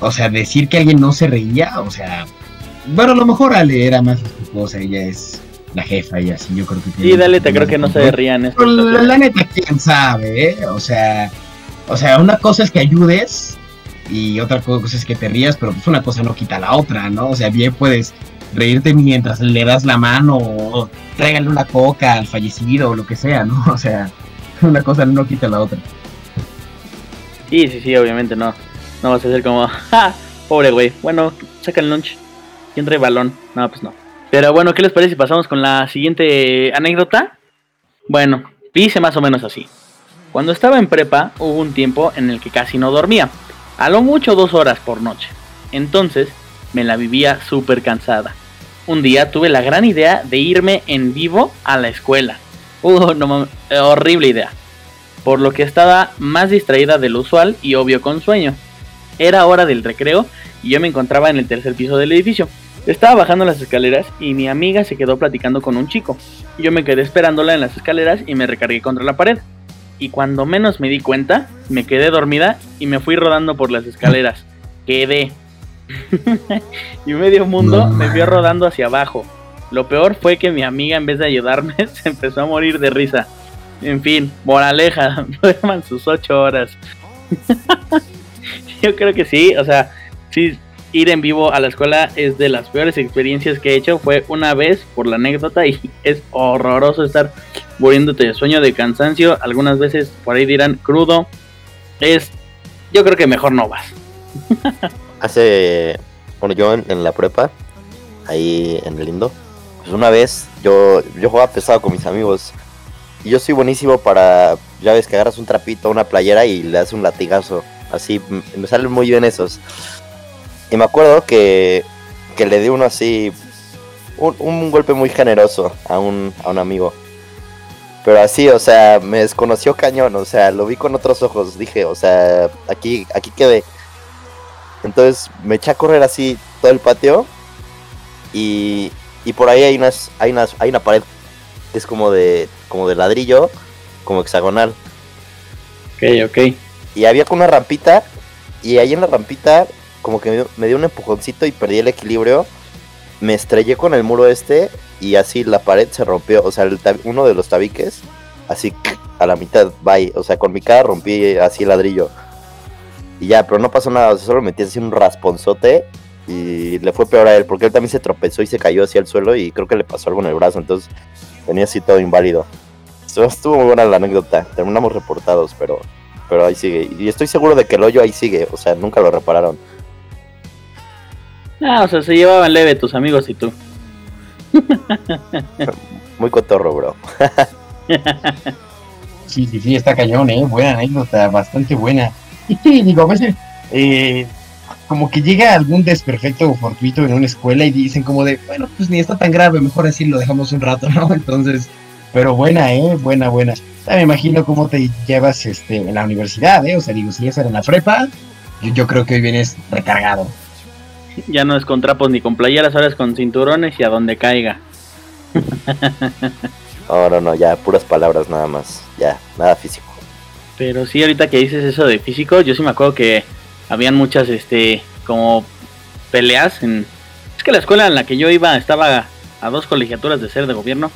o sea, decir que alguien no se reía, o sea, bueno, a lo mejor Ale era más esposa, ella es la jefa y así, yo creo que... tiene Sí, dale, te creo que no se rían. Pero la, la neta, quién sabe, ¿eh? O sea, o sea, una cosa es que ayudes y otra cosa es que te rías, pero pues una cosa no quita la otra, ¿no? O sea, bien puedes reírte mientras le das la mano o tráigale una coca al fallecido o lo que sea, ¿no? <laughs> O sea, una cosa no quita la otra. Sí, sí, sí, obviamente no. No vas a ser como, <laughs> ¡ja! Pobre güey. Bueno, saca el lunch. ¿Quién trae balón? No, pues no. Pero bueno, ¿qué les parece si pasamos con la siguiente anécdota? Bueno, dice más o menos así. Cuando estaba en prepa, hubo un tiempo en el que casi no dormía. A lo mucho dos horas por noche. Entonces, me la vivía súper cansada. Un día tuve la gran idea de irme en vivo a la escuela. Uh, no horrible idea por lo que estaba más distraída de lo usual y obvio con sueño. Era hora del recreo y yo me encontraba en el tercer piso del edificio. Estaba bajando las escaleras y mi amiga se quedó platicando con un chico. Yo me quedé esperándola en las escaleras y me recargué contra la pared. Y cuando menos me di cuenta, me quedé dormida y me fui rodando por las escaleras. Quedé. <laughs> y medio mundo me vio rodando hacia abajo. Lo peor fue que mi amiga en vez de ayudarme <laughs> se empezó a morir de risa. En fin, moraleja, <laughs> duerman sus ocho horas. Yo creo que sí, o sea, sí, ir en vivo a la escuela es de las peores experiencias que he hecho. Fue una vez por la anécdota y es horroroso estar muriéndote de sueño, de cansancio. Algunas veces por ahí dirán crudo. Es, yo creo que mejor no vas. Hace, bueno, yo en, la prepa, ahí en el Lindo, pues una vez yo, yo jugaba pesado con mis amigos. Y yo soy buenísimo para, ya ves que agarras un trapito, una playera y le das un latigazo. Así, me salen muy bien esos. Y me acuerdo que, que le di uno así, un, un golpe muy generoso a un, a un amigo. Pero así, o sea, me desconoció cañón, o sea, lo vi con otros ojos. Dije, o sea, aquí, aquí quedé. Entonces me eché a correr así todo el patio. Y, y por ahí hay unas, hay unas, hay una pared que es como de, como de ladrillo, como hexagonal. Ok, ok. Y había con una rampita. Y ahí en la rampita, como que me dio, me dio un empujoncito y perdí el equilibrio. Me estrellé con el muro este. Y así la pared se rompió. O sea, el tab- uno de los tabiques. Así a la mitad, bye. O sea, con mi cara rompí así el ladrillo. Y ya, pero no pasó nada. O sea, solo metí así un rasponzote. Y le fue peor a él. Porque él también se tropezó y se cayó hacia el suelo. Y creo que le pasó algo en el brazo. Entonces tenía así todo inválido. Estuvo, estuvo muy buena la anécdota. Terminamos reportados, pero pero ahí sigue. Y estoy seguro de que el hoyo ahí sigue, o sea, nunca lo repararon. Ah, o sea, se llevaban leve tus amigos y tú. <laughs> Muy cotorro, bro. <laughs> Sí, sí, sí, está cañón, ¿eh? Buena anécdota, bastante buena. Y sí, digo, a veces, eh, como que llega algún desperfecto o fortuito en una escuela y dicen como de, bueno, pues ni está tan grave, mejor así lo dejamos un rato, <laughs> ¿no? Entonces, pero buena, ¿eh? Buena, buena. Ya me imagino cómo te llevas este, en la universidad, ¿eh? O sea, digo, si ya era en la prepa, yo, yo creo que hoy vienes recargado. Ya no es con trapos ni con playeras, ahora es con cinturones y a donde caiga. <laughs> Ahora no, ya puras palabras nada más. Ya, nada físico. Pero sí, ahorita que dices eso de físico, yo sí me acuerdo que habían muchas, este, como peleas en... Es que la escuela en la que yo iba estaba a dos colegiaturas de ser de gobierno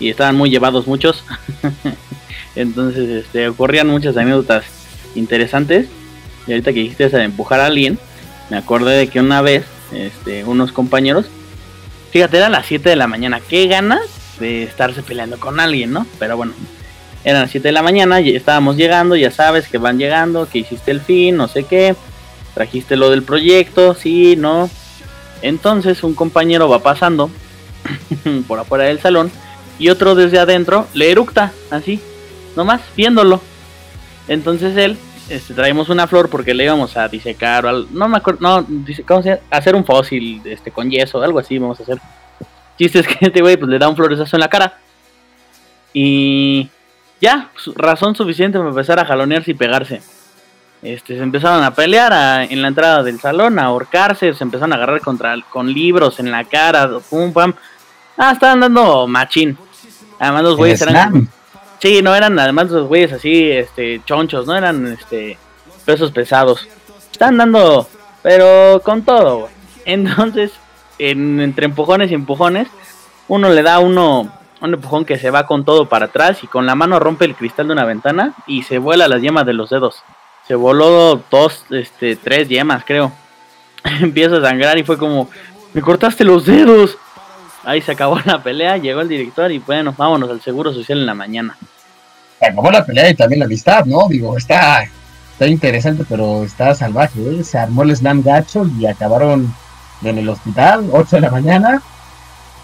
y estaban muy llevados muchos. <laughs> Entonces, este, ocurrían muchas anécdotas interesantes. Y ahorita que dijiste esa de empujar a alguien, me acordé de que una vez, este, unos compañeros, fíjate, eran las 7 de la mañana, qué ganas de estarse peleando con alguien, ¿no? Pero bueno, eran las 7 de la mañana, estábamos llegando, ya sabes que van llegando, que hiciste el fin, no sé qué, trajiste lo del proyecto, sí, no. Entonces un compañero va pasando <clears throat> por afuera del salón y otro desde adentro le eructa, así, nomás, viéndolo. Entonces él, este, traemos una flor porque le íbamos a disecar o al, no me acuerdo, no, dice, ¿cómo se llama? hacer un fósil, este, con yeso, algo así vamos a hacer. Chiste es <laughs> que este güey pues le da un florezazo en la cara. Y ya, razón suficiente para empezar a jalonearse y pegarse. Este, se empezaron a pelear a- en la entrada del salón, a ahorcarse, se empezaron a agarrar contra, con libros en la cara, pum pam. Ah, estaban dando machín. Además los güeyes eran slam. Sí, no eran además los güeyes así, este, chonchos, no eran, este, pesos pesados. Están dando, pero con todo, güey. Entonces, en- entre empujones y empujones, uno le da a uno un empujón que se va con todo para atrás y con la mano rompe el cristal de una ventana y se vuela las yemas de los dedos. Se voló dos, este, tres yemas, creo. <laughs> Empieza a sangrar y fue como, me cortaste los dedos. Ahí se acabó la pelea, llegó el director y bueno, vámonos al seguro social en la mañana. Se acabó la pelea y también la amistad, ¿no? Digo, está, está interesante, pero está salvaje, ¿eh? Se armó el slam gacho y acabaron en el hospital, 8 de la mañana.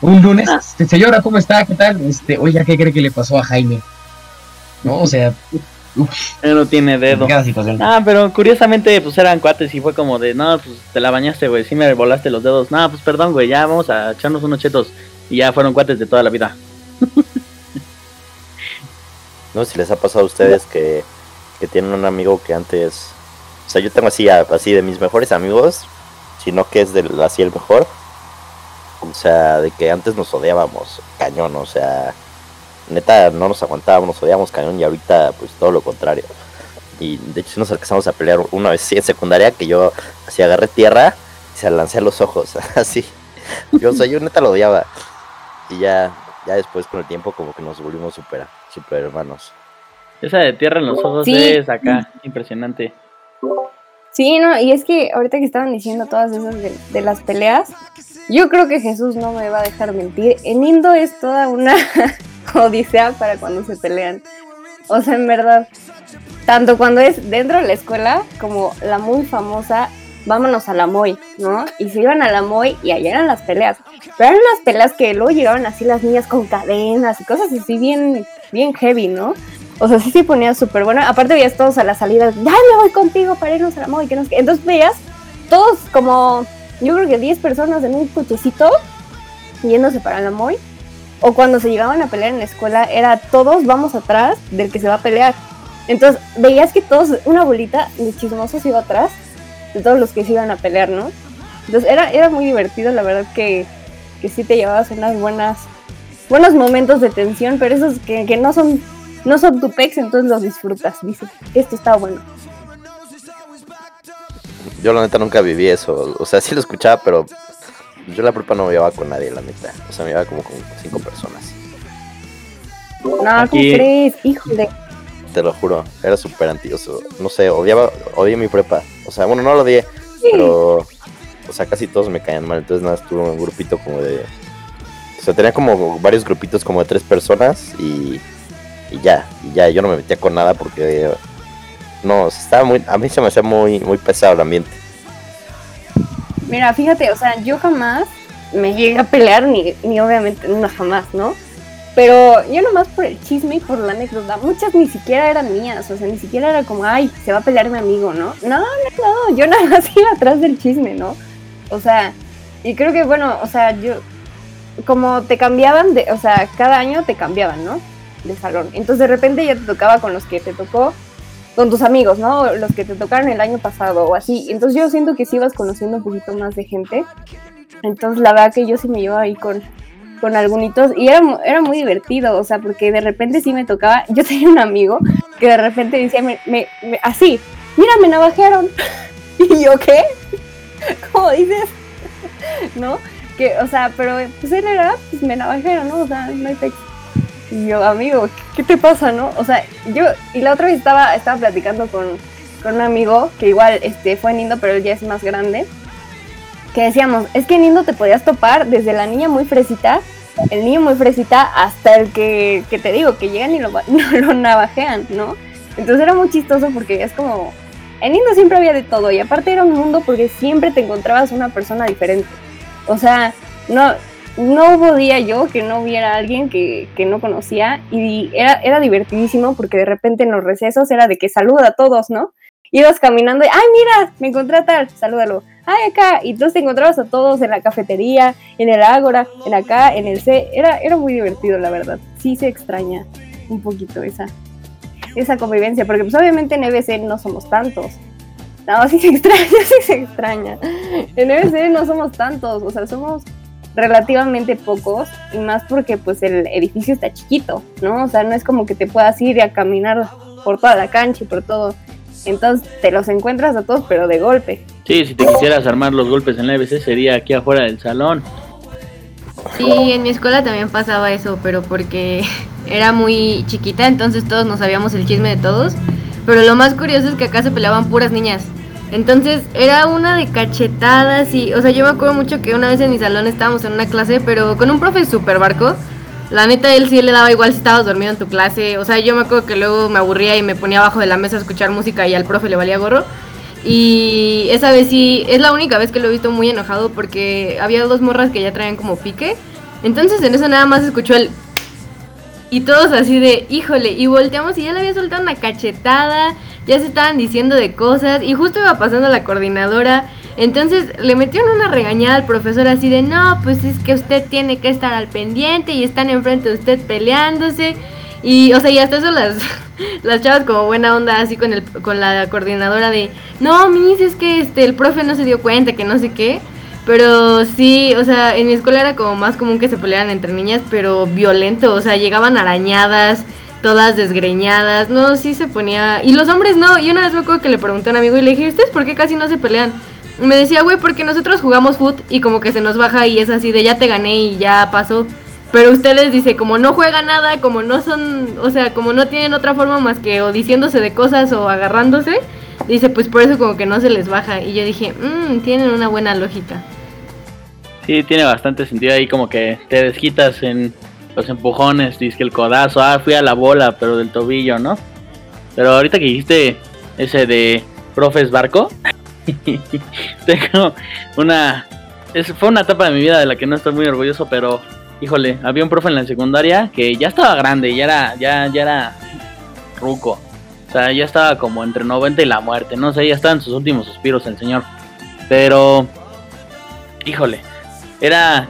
Un lunes, este, señora, ¿cómo está? ¿Qué tal? Este, oiga, ¿qué cree que le pasó a Jaime? No, o sea, Él no tiene dedo. cada situación. Ah, pero curiosamente, pues eran cuates y fue como de, no, pues te la bañaste, güey, sí me volaste los dedos. No, pues perdón, güey, ya vamos a echarnos unos chetos. Y ya fueron cuates de toda la vida. <laughs> No sé si les ha pasado a ustedes que, que tienen un amigo que antes. O sea, yo tengo así, así de mis mejores amigos, sino que es del, así el mejor. O sea, de que antes nos odiábamos cañón, o sea, neta no nos aguantábamos, nos odiábamos cañón y ahorita pues todo lo contrario. Y de hecho sí nos alcanzamos a pelear una vez sí, en secundaria que yo así agarré tierra y se la lancé a los ojos, <laughs> así. Yo, o sea, yo neta lo odiaba. Y ya, ya después con el tiempo como que nos volvimos super, super hermanos. Esa de tierra en los ojos Sí. es acá, impresionante. Sí, no, y es que ahorita que estaban diciendo todas esas de, de las peleas, yo creo que Jesús no me va a dejar mentir. En Indo es toda una <laughs> odisea para cuando se pelean. O sea, en verdad, tanto cuando es dentro de la escuela como la muy famosa vámonos a la Moy, ¿no? Y se iban a la Moy y allá eran las peleas. Pero eran las peleas que luego llegaban así las niñas con cadenas y cosas así bien, bien heavy, ¿no? O sea, sí se ponía súper bueno. Aparte veías todos a la salida, ¡ay, me voy contigo para irnos a la Moy! Entonces veías todos como, yo creo que 10 personas en un cochecito yéndose para la Moy. O cuando se llegaban a pelear en la escuela, era todos vamos atrás del que se va a pelear. Entonces veías que todos, una bolita de chismosos iba atrás de todos los que se iban a pelear, ¿no? Entonces era, era muy divertido, la verdad que, que sí te llevabas unas buenas, buenos momentos de tensión, pero esos que, que no son, no son tu pex, entonces los disfrutas. Dices, esto está bueno. Yo la neta nunca viví eso. O sea, sí lo escuchaba, pero yo la prepa no me llevaba con nadie, la neta. O sea, me llevaba como con cinco personas. No, Aquí- ¿cómo crees? Híjole. Te lo juro. Era súper antioso. No sé, odiaba, odié mi prepa. O sea, bueno, no lo odié, pero... O sea, casi todos me caían mal. Entonces nada, estuve en un grupito como de... O sea, tenía como varios grupitos como de tres personas y... Y ya, y ya, yo no me metía con nada porque... No, estaba muy... A mí se me hacía muy, muy pesado el ambiente. Mira, fíjate, o sea, yo jamás me llegué a pelear, ni, ni obviamente, no jamás, ¿no? Pero yo nomás por el chisme y por la anécdota, muchas ni siquiera eran mías, o sea, ni siquiera era como, ay, se va a pelear mi amigo, ¿no? No, no, no, yo nada más iba atrás del chisme, ¿no? O sea, y creo que, bueno, o sea, yo, como te cambiaban, de, o sea, cada año te cambiaban, ¿no? De salón. Entonces de repente ya te tocaba con los que te tocó con tus amigos, ¿no? Los que te tocaron el año pasado o así. Entonces yo siento que sí ibas conociendo un poquito más de gente. Entonces la verdad que yo sí me iba ahí con, con algunitos y era, era muy divertido, o sea, porque de repente sí me tocaba, <laughs> yo tenía un amigo que de repente decía, me, me- me- así, mira, me navajearon. <laughs> y yo, ¿qué? <laughs> ¿Cómo dices? ¿No? Que, o sea, pero pues él era, pues me navajearon, ¿no? O sea, no hay pex. Y yo, amigo, ¿qué, te pasa, no? O sea, yo, y la otra vez estaba, estaba platicando con, con un amigo que igual este, fue en Indo, pero él ya es más grande. Que decíamos, es que en Indo te podías topar desde la niña muy fresita, el niño muy fresita, hasta el que, que te digo, que llegan y lo, <laughs> no, lo navajean, ¿no? Entonces era muy chistoso porque es como, en Indo siempre había de todo y aparte era un mundo porque siempre te encontrabas una persona diferente. O sea, no, no hubo día yo que no viera a alguien que, que no conocía y era, era divertidísimo porque de repente en los recesos era de que saluda a todos, ¿no? Ibas caminando y, ay, mira, me encontré a tal, salúdalo. Ay, acá. Y entonces te encontrabas a todos en la cafetería, en el Ágora, en acá, en el C. Era, era muy divertido, la verdad. Sí se extraña un poquito esa, esa convivencia, porque pues obviamente en EBC no somos tantos. No, sí se extraña, <laughs> sí se extraña. En EBC no somos tantos, o sea, somos relativamente pocos y más porque pues el edificio está chiquito, ¿no? O sea, no es como que te puedas ir a caminar por toda la cancha y por todo. Entonces te los encuentras a todos, pero de golpe. Sí, si te quisieras armar los golpes en la EBC sería aquí afuera del salón. Sí, en mi escuela también pasaba eso, pero porque <laughs> era muy chiquita, entonces todos nos sabíamos el chisme de todos. Pero lo más curioso es que acá se peleaban puras niñas. Entonces era una de cachetadas y, o sea, yo me acuerdo mucho que una vez en mi salón estábamos en una clase, pero con un profe super barco. La neta, él sí le daba igual si estabas dormido en tu clase. O sea, yo me acuerdo que luego me aburría y me ponía abajo de la mesa a escuchar música y al profe le valía gorro. Y esa vez sí, es la única vez que lo he visto muy enojado porque había dos morras que ya traían como pique. Entonces en eso nada más escuchó el... Y todos así de, híjole, y volteamos y ya le había soltado una cachetada, ya se estaban diciendo de cosas y justo iba pasando la coordinadora. Entonces le metieron una regañada al profesor así de, no, pues es que usted tiene que estar al pendiente y están enfrente de usted peleándose. Y, o sea, y hasta eso las, <laughs> las chavas como buena onda así con, el, con la coordinadora de, no, mis, es que este, el profe no se dio cuenta, que no sé qué. Pero sí, o sea, en mi escuela era como más común que se pelearan entre niñas, pero violento, o sea, llegaban arañadas, todas desgreñadas, no, sí se ponía... Y los hombres no, y una vez me acuerdo que le pregunté a un amigo y le dije, ¿ustedes por qué casi no se pelean? Me decía, güey, porque nosotros jugamos foot y como que se nos baja y es así de ya te gané y ya pasó. Pero ustedes, dice, como no juegan nada, como no son, o sea, como no tienen otra forma más que o diciéndose de cosas o agarrándose, dice, pues por eso como que no se les baja. Y yo dije, mmm, tienen una buena lógica. Sí, tiene bastante sentido ahí como que te desquitas en los empujones, dice que el codazo, ah, fui a la bola, pero del tobillo, ¿no? Pero ahorita que dijiste ese de profes barco, <laughs> tengo una... Es, fue una etapa de mi vida de la que no estoy muy orgulloso, pero híjole, había un profe en la secundaria que ya estaba grande, ya era, ya, ya era ruco. O sea, ya estaba como entre 90 y la muerte, no sé, ya estaba en sus últimos suspiros el señor. Pero, híjole, era...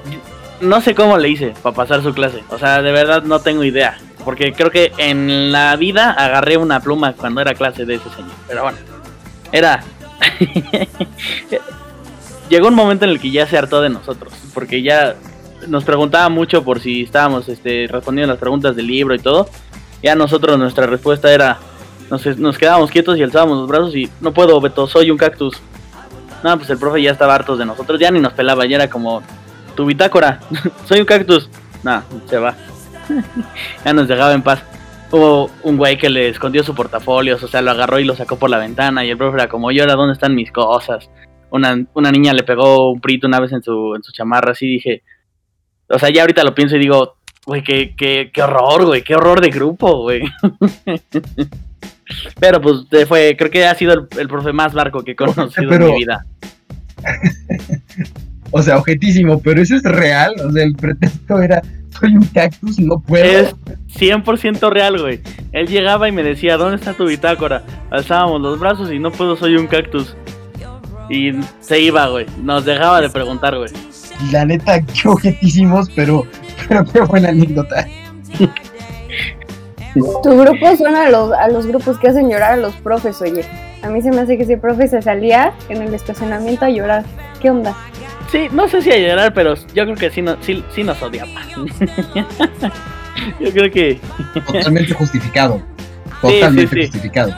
No sé cómo le hice para pasar su clase. O sea, de verdad no tengo idea. Porque creo que en la vida agarré una pluma cuando era clase de ese señor. Pero bueno, era... <laughs> Llegó un momento en el que ya se hartó de nosotros. Porque ya nos preguntaba mucho por si estábamos este, respondiendo las preguntas del libro y todo. Ya nosotros nuestra respuesta era... Nos, nos quedábamos quietos y alzábamos los brazos y no puedo, Beto, soy un cactus. No, pues el profe ya estaba hartos de nosotros, ya ni nos pelaba, ya era como tu bitácora, <laughs> soy un cactus. No, se va. <laughs> ya nos dejaba en paz. Hubo un güey que le escondió su portafolio, o sea, lo agarró y lo sacó por la ventana y el profe era como, ¿y ahora dónde están mis cosas? Una, una niña le pegó un prito una vez en su, en su chamarra, así dije, o sea, ya ahorita lo pienso y digo, güey, qué, qué, qué horror, güey, qué horror de grupo, güey. <laughs> Pero pues fue, creo que ha sido el, el profe más barco que he conocido Pero- en mi vida. <laughs> O sea, objetísimo, pero eso es real. O sea, el pretexto era, soy un cactus, no puedo. Es 100% real, güey. Él llegaba y me decía, ¿dónde está tu bitácora? Alzábamos los brazos y no puedo, soy un cactus. Y se iba, güey. Nos dejaba de preguntar, güey. La neta, qué objetísimos, pero, pero qué buena anécdota. <laughs> Tu grupo suena a los, a los grupos que hacen llorar a los profes, oye. A mí se me hace que ese profe se salía en el estacionamiento a llorar. ¿Qué onda? Sí, no sé si a llorar, pero yo creo que sí, no, sí, sí nos odiaba. yo creo que Totalmente justificado. Sí, Totalmente sí, sí. justificado.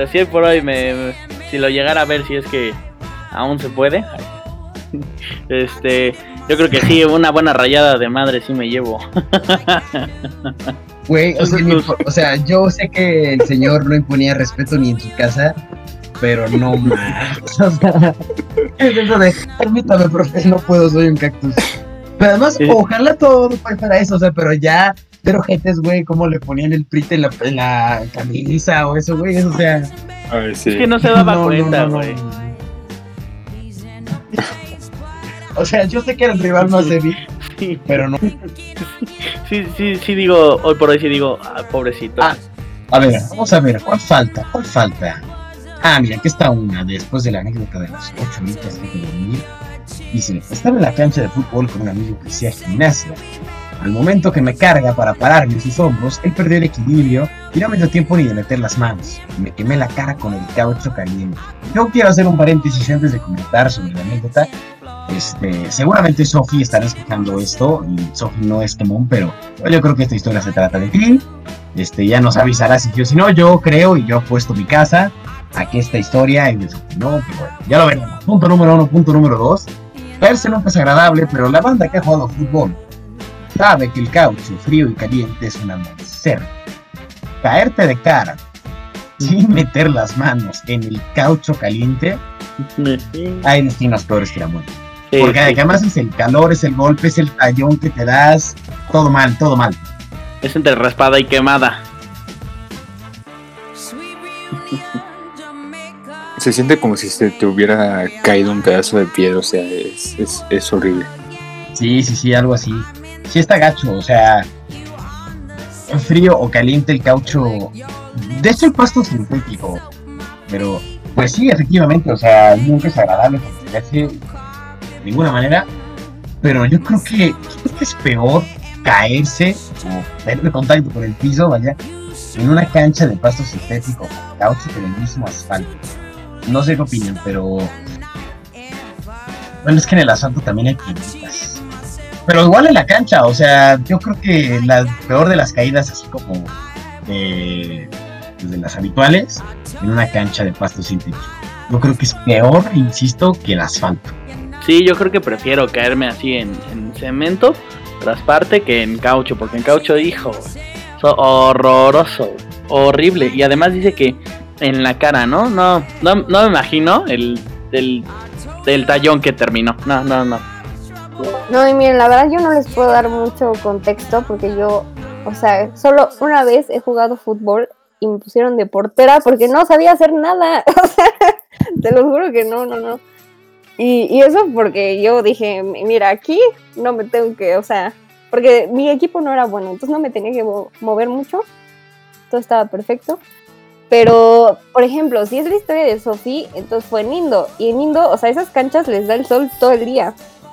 así por hoy me, me- si lo llegara a ver si es que aún se puede. Este, yo creo que sí, una buena rayada de madre sí me llevo. <laughs> Güey, o sea, <laughs> o yo sé que el señor no imponía respeto ni en su casa, pero no <laughs> más. O sea, es eso de, permítame, profe, no puedo, soy un cactus. Pero además, Sí. ojalá todo fuera eso, o sea, pero ya, pero jetes, güey, cómo le ponían el prite en la, en la camisa o eso, güey, eso, o sea. Ay, sí. Es que no se daba <laughs> no, cuenta, no, no. güey. O sea, yo sé que era el rival más débil, Sí, pero no. Sí, sí, sí digo, hoy por hoy sí digo, ah, pobrecito. Ah. A ver, vamos a ver, ¿cuál falta? ¿Cuál falta? Ah, mira, aquí está una, después de la anécdota de las ocho antes de dormir. Dice, estaba en la cancha de fútbol con un amigo que hacía gimnasia. Al momento que me carga para pararme en sus hombros, él perdió el equilibrio y no me dio tiempo ni de meter las manos. Me quemé la cara con el caucho caliente. Yo quiero hacer un paréntesis antes de comentar sobre la anécdota. Este, seguramente Sofi estará escuchando esto y Sofi no es común, pero yo creo que esta historia se trata de ti. Este, ya nos avisará si yo, si no, yo creo y yo he puesto mi casa a que esta historia no, pero bueno, ya lo veremos. Punto número uno, punto número dos. Verse nunca es agradable, pero la banda que ha jugado fútbol sabe que el caucho frío y caliente es un amanecer. Caerte de cara sin meter las manos en el caucho caliente, hay destinos peores que la muerte. Sí, Porque además es el calor, es el golpe, es el tallón que te das, todo mal, todo mal. Es entre raspada y quemada. <laughs> Se siente como si se te hubiera caído un pedazo de piedra, o sea, es, es, es horrible. Sí, sí, sí, algo así. Sí está gacho, o sea, frío o caliente el caucho. De hecho el pasto es sintético, pero pues sí, efectivamente, o sea, nunca es agradable porque ninguna manera. Pero yo creo que, es peor caerse o tener contacto con el piso, vaya, en una cancha de pasto sintético caucho que el mismo asfalto. No sé qué opinan, pero bueno, es que en el asfalto también hay piedritas. Pero igual en la cancha, o sea, yo creo que la peor de las caídas, así como de, pues, de las habituales, en una cancha de pasto sintético. Yo creo que es peor, insisto, que el asfalto. Sí, yo creo que prefiero caerme así en, en cemento, trasparte, que en caucho, porque en caucho, hijo, so- horroroso, horrible. Y además dice que en la cara, ¿no? No, no, no me imagino el del, del tallón que terminó. No, no, no. No, y miren, la verdad yo no les puedo dar mucho contexto porque yo, o sea, solo una vez he jugado fútbol y me pusieron de portera porque no sabía hacer nada. <laughs> O sea, te lo juro que no, no, no. Y, eso porque yo dije, mira, aquí no me tengo que, o sea, porque mi equipo no era bueno, entonces no me tenía que mo- mover mucho. Todo estaba perfecto. Pero, por ejemplo, si es la historia de Sofi, entonces fue en Indo. Y en Indo, o sea, esas canchas les da el sol todo el día.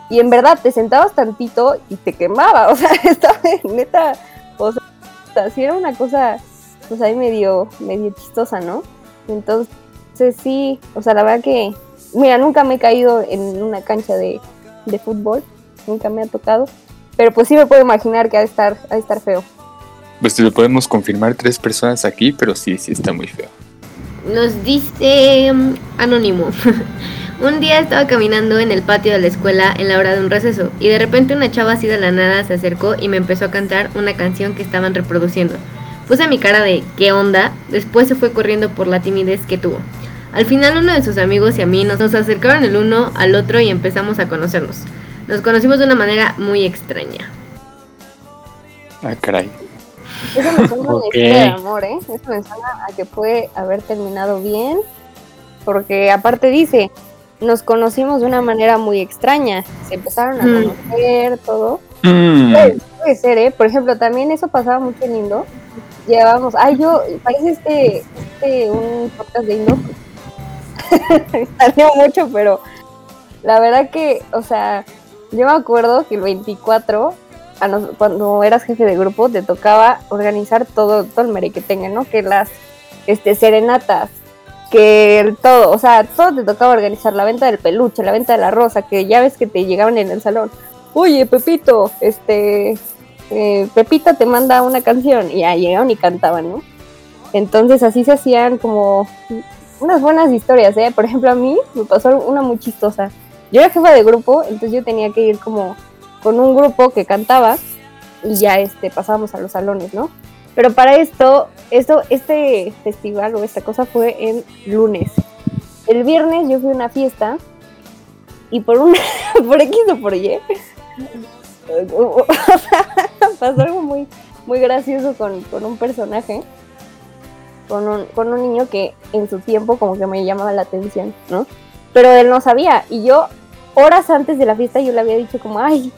Y en verdad te sentabas tantito y te quemaba. <laughs> O sea, estaba neta. O sea, si era una cosa, pues ahí medio, medio chistosa, ¿no? Entonces sí, o sea, la verdad que. Mira, nunca me he caído en una cancha de, de fútbol. Nunca me ha tocado. Pero pues sí me puedo imaginar que ha de estar, ha de estar feo. Pues lo podemos confirmar tres personas aquí, pero sí, sí está muy feo. Nos dice mm, Anónimo. <laughs> un día estaba caminando en el patio de la escuela en la hora de un receso y de repente una chava así de la nada se acercó y me empezó a cantar una canción que estaban reproduciendo. Puse mi cara de ¿qué onda? Después se fue corriendo por la timidez que tuvo. Al final uno de sus amigos y a mí nos, nos acercaron el uno al otro y empezamos a conocernos. Nos conocimos de una manera muy extraña. Ah, caray. Eso me suena a una Ok. historia de amor, ¿eh? Eso me suena a que puede haber terminado bien. Porque aparte dice, nos conocimos de una manera muy extraña. Se empezaron a Mm. conocer, todo. Mm, Puede, puede ser, ¿eh? Por ejemplo, también eso pasaba mucho en Indo. Llevábamos, ay, yo, parece este, este, un podcast de Indo. <laughs> Salió mucho, pero la verdad que, o sea, yo me acuerdo que el 24 a nos- cuando eras jefe de grupo, te tocaba organizar todo, todo el merequetengue, ¿no? Que las este, serenatas, que el todo, o sea, todo te tocaba organizar, la venta del peluche, la venta de la rosa, que ya ves que te llegaban en el salón. Oye, Pepito, este, eh, Pepita te manda una canción, y ya llegaban y cantaban, ¿no? Entonces así se hacían como unas buenas historias, ¿eh? Por ejemplo, a mí me pasó una muy chistosa. Yo era jefa de grupo, entonces yo tenía que ir como con un grupo que cantaba y ya este pasábamos a los salones, ¿no? Pero para esto, esto, este festival o esta cosa fue en lunes. El viernes yo fui a una fiesta y por una, <laughs> por X o por Y, <laughs> <laughs> pasó algo muy, muy gracioso con, con un personaje, con un, con un niño que en su tiempo como que me llamaba la atención, ¿no? Pero él no sabía y yo horas antes de la fiesta yo le había dicho como, ay,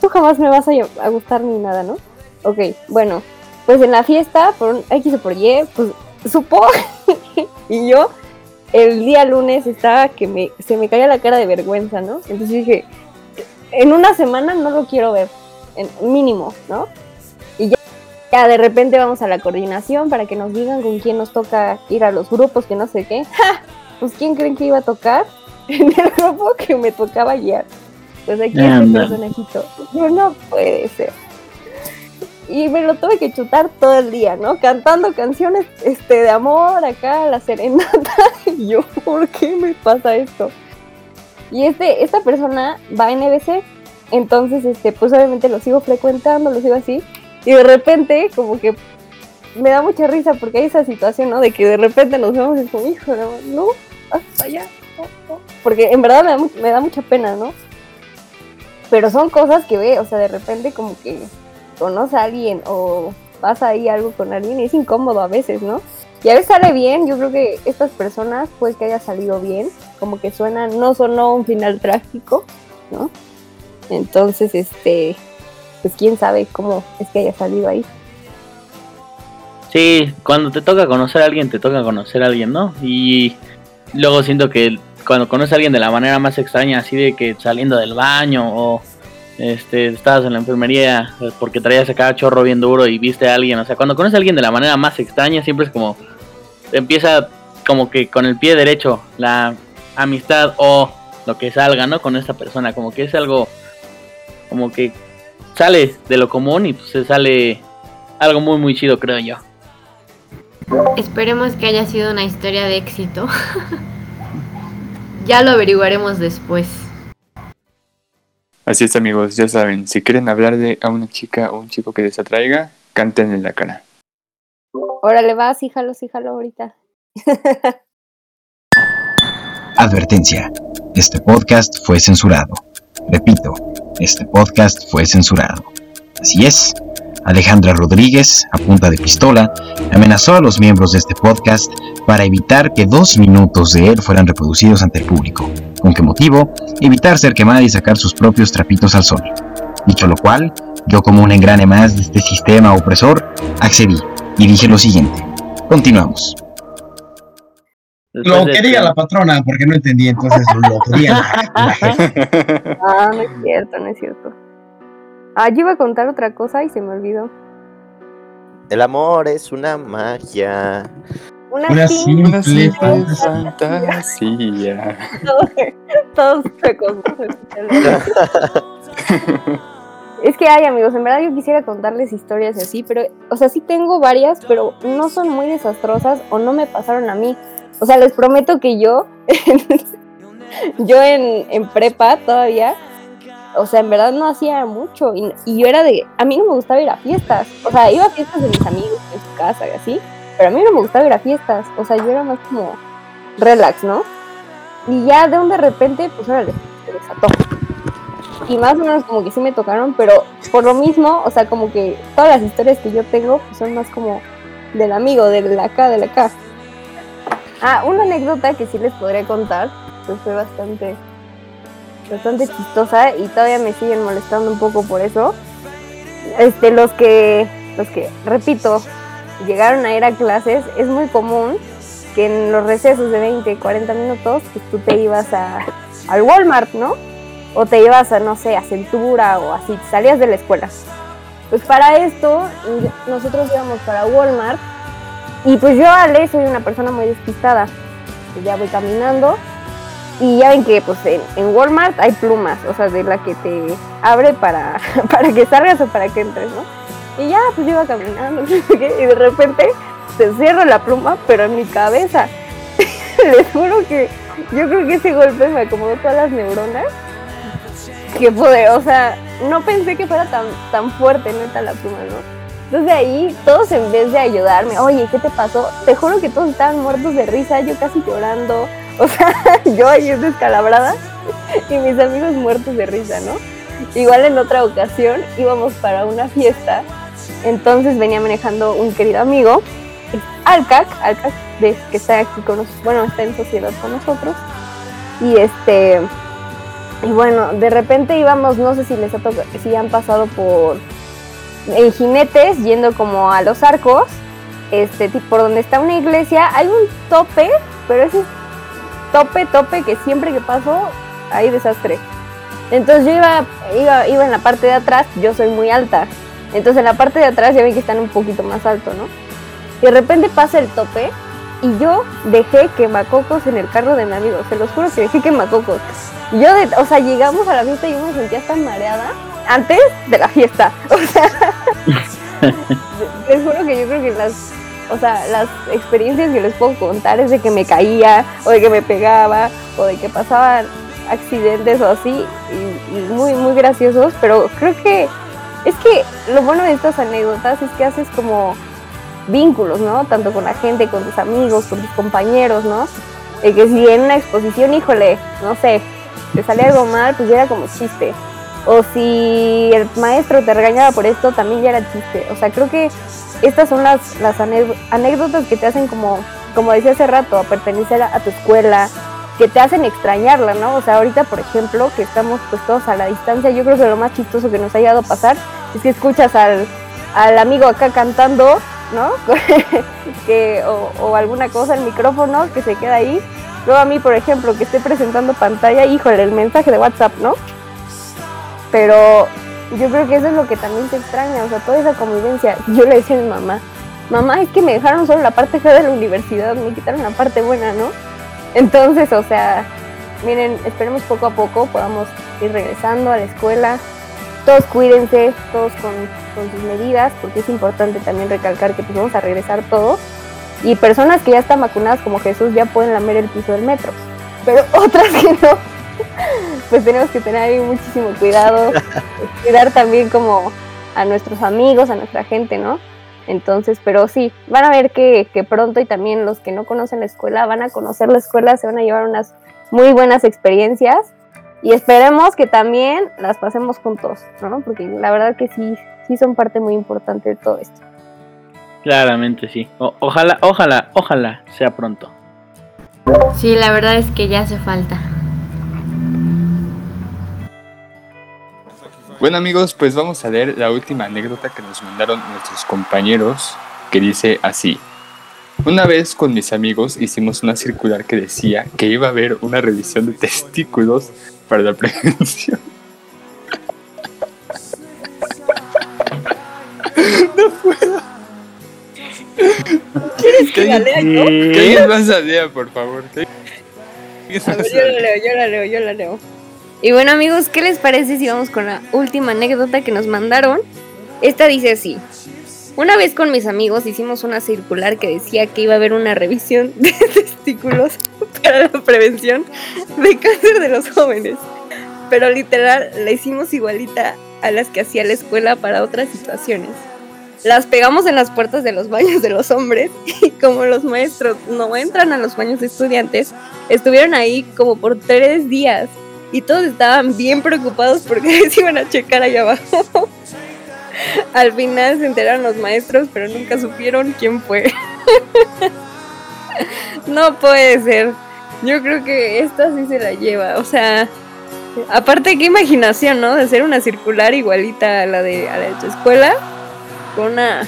tú jamás me vas a, a gustar ni nada, ¿no? Ok, bueno, pues en la fiesta, por un X o por Y, pues supo <laughs> y yo el día lunes estaba que me, se me caía la cara de vergüenza, ¿no? Entonces dije, en una semana no lo quiero ver, en mínimo, ¿no? Ya, de repente vamos a la coordinación para que nos digan con quién nos toca ir a los grupos, que no sé qué. <laughs> ¡Ja! Pues quién creen que iba a tocar <laughs> en el grupo que me tocaba guiar. Pues aquí este personajito. Yo no puede ser. Y me lo tuve que chutar todo el día, ¿no? Cantando canciones este, de amor acá, la serenata. <laughs> Y yo, ¿por qué me pasa esto? Y este, esta persona va a NBC, entonces, este, pues obviamente lo sigo frecuentando, lo sigo así. Y de repente, como que me da mucha risa porque hay esa situación, ¿no? De que de repente nos vemos y como, hijo, no, no, hasta allá. no, no". Porque en verdad me da, me da mucha pena, ¿no? Pero son cosas que ve, o sea, de repente como que conoce a alguien o pasa ahí algo con alguien y es incómodo a veces, ¿no? Y a veces sale bien, yo creo que estas personas, pues que haya salido bien, como que suena, no sonó un final trágico, ¿no? Entonces, este, pues quién sabe cómo es que haya salido ahí. Sí, cuando te toca conocer a alguien, te toca conocer a alguien, ¿no? Y luego siento que cuando conoces a alguien de la manera más extraña, así de que saliendo del baño o este estabas en la enfermería porque traías acá chorro bien duro y viste a alguien, o sea, cuando conoces a alguien de la manera más extraña, siempre es como empieza como que con el pie derecho la amistad o lo que salga, ¿no? Con esta persona, como que es algo como que sale de lo común y pues se sale algo muy muy chido, creo yo. Esperemos que haya sido una historia de éxito. <laughs> ya lo averiguaremos después. Así es, amigos, ya saben, si quieren hablar de a una chica o un chico que les atraiga, canten en la cara. Órale, vas, híjalo, híjalo ahorita. <laughs> Advertencia. Este podcast fue censurado. Repito, este podcast fue censurado. Así es. Alejandra Rodríguez, a punta de pistola, amenazó a los miembros de este podcast para evitar que dos minutos de él fueran reproducidos ante el público. ¿Con qué motivo? Evitar ser quemada y sacar sus propios trapitos al sol. Dicho lo cual, yo como un engrane más de este sistema opresor, accedí y dije lo siguiente. Continuamos. Después Lo de que que- diga la patrona, porque no entendí, entonces lo que diga la- la jefa. Ah, no es cierto, no es cierto. Ah, yo iba a contar otra cosa y se me olvidó. El amor es una magia. Una, Una simple fantasía. fantasía. Todos, ¿no? Es que hay amigos, en verdad yo quisiera contarles historias y así, pero, o sea, sí tengo varias, pero no son muy desastrosas o no me pasaron a mí. O sea, les prometo que yo, <laughs> yo en, en prepa todavía, o sea, en verdad no hacía mucho y, y yo era de, a mí no me gustaba ir a fiestas, o sea, iba a fiestas de mis amigos en su casa y así, pero a mí no me gustaba ir a fiestas, o sea, yo era más como relax, ¿no? Y ya de un de repente, pues órale, se desató y más o menos como que sí me tocaron, pero por lo mismo, o sea, como que todas las historias que yo tengo pues, son más como del amigo, del acá, del acá. Ah, una anécdota que sí les podré contar, pues fue bastante, bastante chistosa y todavía me siguen molestando un poco por eso. Este, los que, los que, repito, llegaron a ir a clases, es muy común que en los recesos de 20, 40 minutos, pues tú te ibas a, al Walmart, ¿no? o te ibas a, no sé, a Centura o así, salías de la escuela. Pues para esto, nosotros íbamos para Walmart y pues yo, Ale, soy una persona muy despistada. Pues ya voy caminando y ya ven que pues en, Walmart hay plumas, o sea, de la que te abre para, <laughs> para que salgas o para que entres, ¿no? Y ya, pues yo iba caminando, <laughs> y de repente se cierra la pluma, pero en mi cabeza. <laughs> Les juro que yo creo que ese golpe me acomodó todas las neuronas. Que pude, o sea, no pensé que fuera tan, tan fuerte, neta, la pluma, ¿no? Entonces ahí, todos en vez de ayudarme, oye, ¿qué te pasó? Te juro que todos estaban muertos de risa, yo casi llorando. <laughs> O sea, yo ahí es descalabrada y mis amigos muertos de risa, ¿no? Igual en otra ocasión íbamos para una fiesta, entonces venía manejando un querido amigo, Alcac, Alcac, que está aquí con nosotros, bueno, está en sociedad con nosotros. Y este, y bueno, de repente íbamos, no sé si les ha tocado, si han pasado por en jinetes yendo como a los arcos, este, por donde está una iglesia, hay un tope, pero ese tope, tope que siempre que paso hay desastre. Entonces yo iba, iba, iba en la parte de atrás, yo soy muy alta. Entonces en la parte de atrás ya ven que están un poquito más alto, ¿no? Y de repente pasa el tope y yo dejé quemacocos en el carro de mi amigo. Se los juro que dejé quemacocos. Yo, de, o sea, llegamos a la fiesta y yo me sentía tan mareada antes de la fiesta. <laughs> O sea, <laughs> les juro que yo creo que las o sea, las experiencias que les puedo contar es de que me caía, o de que me pegaba, o de que pasaban accidentes o así, y, muy, muy graciosos, pero creo que es que lo bueno de estas anécdotas es que haces como vínculos, ¿no? Tanto con la gente, con tus amigos, con tus compañeros, ¿no? De que si en una exposición, híjole, no sé, te sale algo mal, pues ya era como chiste. O si el maestro te regañaba por esto, también ya era chiste. O sea, creo que estas son las, anécdotas que te hacen como, como decía hace rato, a pertenecer a, tu escuela, que te hacen extrañarla, ¿no? O sea, ahorita, por ejemplo, que estamos pues todos a la distancia, yo creo que lo más chistoso que nos ha llegado a pasar es que escuchas al, al amigo acá cantando, ¿no? <laughs> que, o, o, alguna cosa, el micrófono que se queda ahí. Luego a mí, por ejemplo, que esté presentando pantalla, híjole, el mensaje de WhatsApp, ¿no? Pero yo creo que eso es lo que también se extraña, o sea, toda esa convivencia. Yo le decía a mi mamá, mamá, es que me dejaron solo la parte fea de la universidad, me quitaron la parte buena, ¿no? Entonces, o sea, miren, esperemos poco a poco podamos ir regresando a la escuela. Todos cuídense, todos con, sus medidas, porque es importante también recalcar que pues vamos a regresar todos. Y personas que ya están vacunadas como Jesús ya pueden lamer el piso del metro, pero <laughs> otras que no, <laughs> pues tenemos que tener ahí muchísimo cuidado, <laughs> cuidar también como a nuestros amigos, a nuestra gente, ¿no? Entonces, pero sí, van a ver que, pronto y también los que no conocen la escuela van a conocer la escuela, se van a llevar unas muy buenas experiencias y esperemos que también las pasemos juntos, ¿no? Porque la verdad que sí, sí son parte muy importante de todo esto. Claramente sí. ojalá, ojalá, ojalá sea pronto. Sí, la verdad es que ya hace falta. Bueno amigos, pues vamos a leer la última anécdota que nos mandaron nuestros compañeros, que dice así. Una vez con mis amigos hicimos una circular que decía que iba a haber una revisión de testículos para la prevención. no puedo. ¿Quieres que la lea yo? ¿Qué más a por favor? A ver, yo la leo, yo la leo, yo la leo. Y bueno amigos, ¿qué les parece si vamos con la última anécdota que nos mandaron? Esta dice así. Una vez con mis amigos hicimos una circular que decía que iba a haber una revisión de <laughs> testículos para la prevención de cáncer de los jóvenes. Pero literal la hicimos igualita a las que hacía la escuela para otras situaciones. Las pegamos en las puertas de los baños de los hombres <laughs> y como los maestros no entran a los baños de estudiantes, estuvieron ahí como por tres días y todos estaban bien preocupados porque <laughs> se iban a checar allá abajo. Al final se enteraron los maestros, pero nunca supieron quién fue. <laughs> no puede ser. Yo creo que esta sí se la lleva. O sea, aparte qué imaginación, ¿no? De hacer una circular igualita a la de, a la de tu escuela con una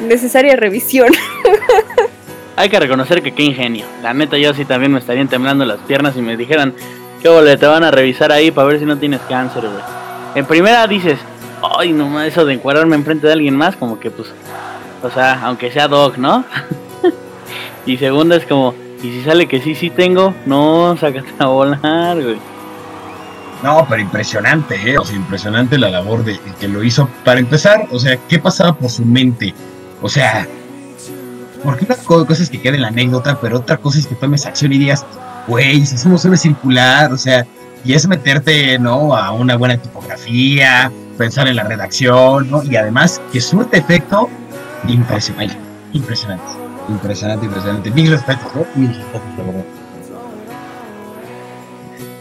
necesaria revisión. <laughs> Hay que reconocer que qué ingenio. La neta yo sí también me estarían temblando las piernas y me dijeran, ¿Qué? Te van a revisar ahí para ver si no tienes cáncer, güey. En primera dices, ay, no eso de encuadrarme enfrente de alguien más, como que pues, o sea, aunque sea dog, ¿no? <laughs> y segunda es como, y si sale que sí, sí tengo, no, sácate a volar, güey. No, pero impresionante, ¿eh? O sea, impresionante la labor de, de que lo hizo. Para empezar, o sea, ¿qué pasaba por su mente? O sea, porque una co- cosa es que quede en la anécdota, pero otra cosa es que tomes acción y digas, güey, si eso no suele circular, o sea, y es meterte, ¿no? A una buena tipografía, pensar en la redacción, ¿no? Y además que surte efecto impresionante, impresionante, impresionante, impresionante. Mil respetos, ¿no? Mil respetos, de verdad.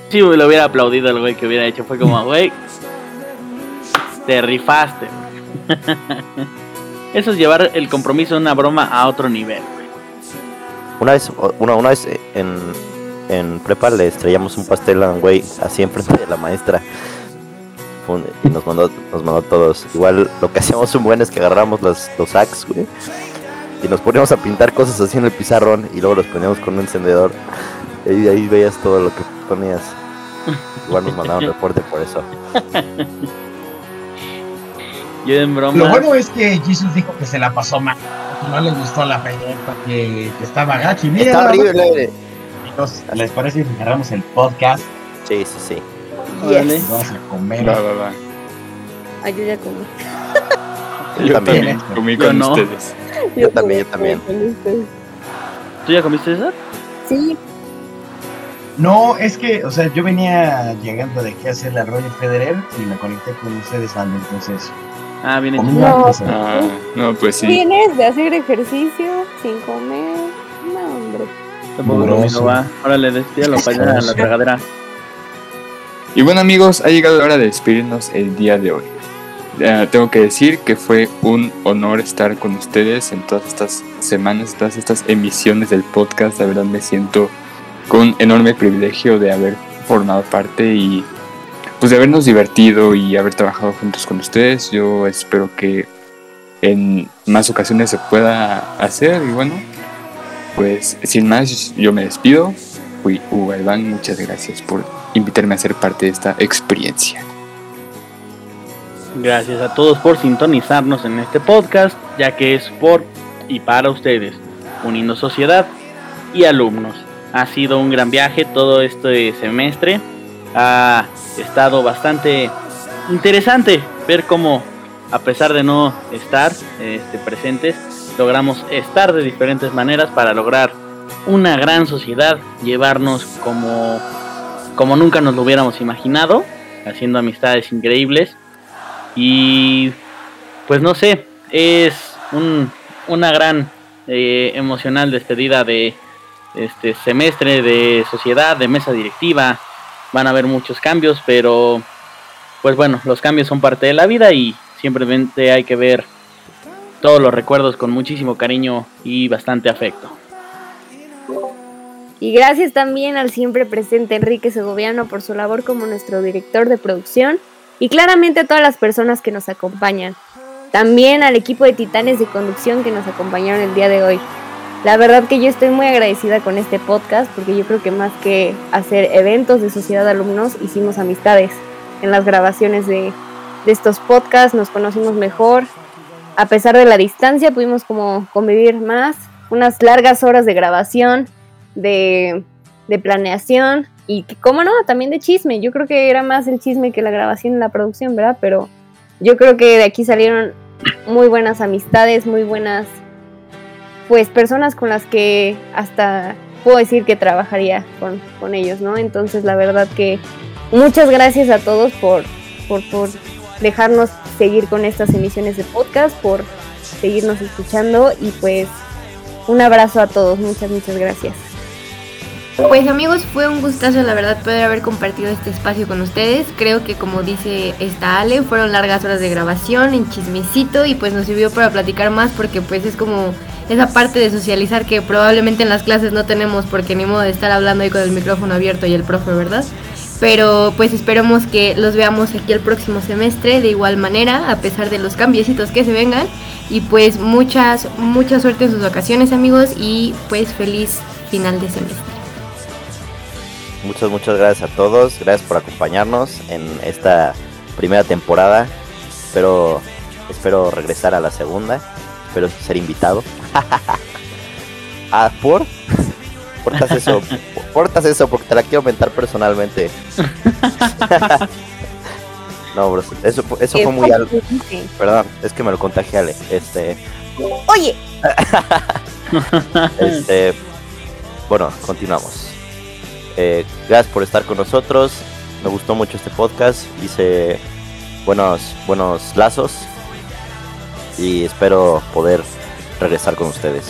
Sí, güey, lo hubiera aplaudido el güey que hubiera hecho. Fue como, güey, te rifaste. <laughs> Eso es llevar el compromiso de una broma a otro nivel, güey. Una vez, una, una vez en, en prepa le estrellamos un pastel a un güey así enfrente de la maestra. Y nos mandó, nos mandó a todos. Igual lo que hacíamos un buen es que agarramos los, los sacks, güey. Y nos poníamos a pintar cosas así en el pizarrón y luego los poníamos con un encendedor. Y ahí, ahí veías todo lo que ponías. Igual nos mandaron <laughs> reporte por eso. Yo en broma. Lo bueno es que Jesus dijo que se la pasó mal, no le gustó la pregunta, que, que estaba gacho. Mira, Está horrible. ¿Les parece si cerramos el podcast? Sí, sí, sí. Vamos a comer. Va, va, va. Ay, yo ya comí. <laughs> Yo Yo también. también comí Yo con no. ustedes. Yo también, yo también. ¿Tú ya comiste eso? Sí, No, es que, o sea, yo venía llegando de aquí a hacer la Roger Federer y me conecté con ustedes, Ando, entonces. Ah, hecho. No. Ah, no, pues sí. vienes de hacer ejercicio sin comer. Tampoco Mugroso. va. Órale, despídalo para allá a la tragadera. Y bueno amigos, ha llegado la hora de despedirnos el día de hoy. Tengo que decir que fue un honor estar con ustedes en todas estas semanas, todas estas emisiones del podcast. La verdad me siento con enorme privilegio de haber formado parte y pues de habernos divertido y haber trabajado juntos con ustedes. Yo espero que en más ocasiones se pueda hacer y bueno, pues sin más yo me despido. Fui Hugo Galván, muchas gracias por invitarme a ser parte de esta experiencia. Gracias a todos por sintonizarnos en este podcast, ya que es por y para ustedes, uniendo sociedad y alumnos. Ha sido un gran viaje todo este semestre. Ha estado bastante interesante ver cómo, a pesar de no estar este, presentes, logramos estar de diferentes maneras para lograr una gran sociedad, llevarnos como, como nunca nos lo hubiéramos imaginado, haciendo amistades increíbles. Y pues no sé, es un, una gran eh, emocional despedida de este semestre de sociedad, de mesa directiva. Van a haber muchos cambios, pero pues bueno, los cambios son parte de la vida y simplemente hay que ver todos los recuerdos con muchísimo cariño y bastante afecto. Y gracias también al siempre presente Enrique Segoviano por su labor como nuestro director de producción y claramente a todas las personas que nos acompañan. También al equipo de titanes de conducción que nos acompañaron el día de hoy. La verdad que yo estoy muy agradecida con este podcast porque yo creo que más que hacer eventos de sociedad de alumnos, hicimos amistades en las grabaciones de, de estos podcasts, nos conocimos mejor. A pesar de la distancia pudimos como convivir más, unas largas horas de grabación, de, planeación y que, cómo no, también de chisme. Yo creo que era más el chisme que la grabación y la producción, ¿verdad? Pero yo creo que de aquí salieron muy buenas amistades, muy buenas, pues personas con las que hasta puedo decir que trabajaría con, con ellos, ¿no? Entonces la verdad que muchas gracias a todos por, por, por dejarnos seguir con estas emisiones de podcast, por seguirnos escuchando y pues un abrazo a todos, muchas, muchas gracias. Pues amigos, fue un gustazo la verdad poder haber compartido este espacio con ustedes. Creo que como dice esta Ale, fueron largas horas de grabación, en chismecito y pues nos sirvió para platicar más porque pues es como esa parte de socializar que probablemente en las clases no tenemos porque ni modo de estar hablando ahí con el micrófono abierto y el profe, ¿verdad? Pero pues esperemos que los veamos aquí el próximo semestre de igual manera, a pesar de los cambiecitos que se vengan. Y pues muchas, mucha suerte en sus vacaciones amigos y pues feliz final de semestre. muchas, muchas gracias a todos. Gracias por acompañarnos en esta primera temporada. Espero, espero regresar a la segunda. Espero ser invitado. <laughs> ah, ¿por? Portas eso, <laughs> portas eso porque te la quiero aumentar personalmente. <laughs> no, bro, eso, fue- eso fue muy alto. Sí. Perdón, es que me lo contagié, Ale. Este, Oye, <laughs> este, bueno, continuamos. Eh, gracias por estar con nosotros. Me gustó mucho este podcast. Hice buenos, buenos lazos. Y espero poder regresar con ustedes.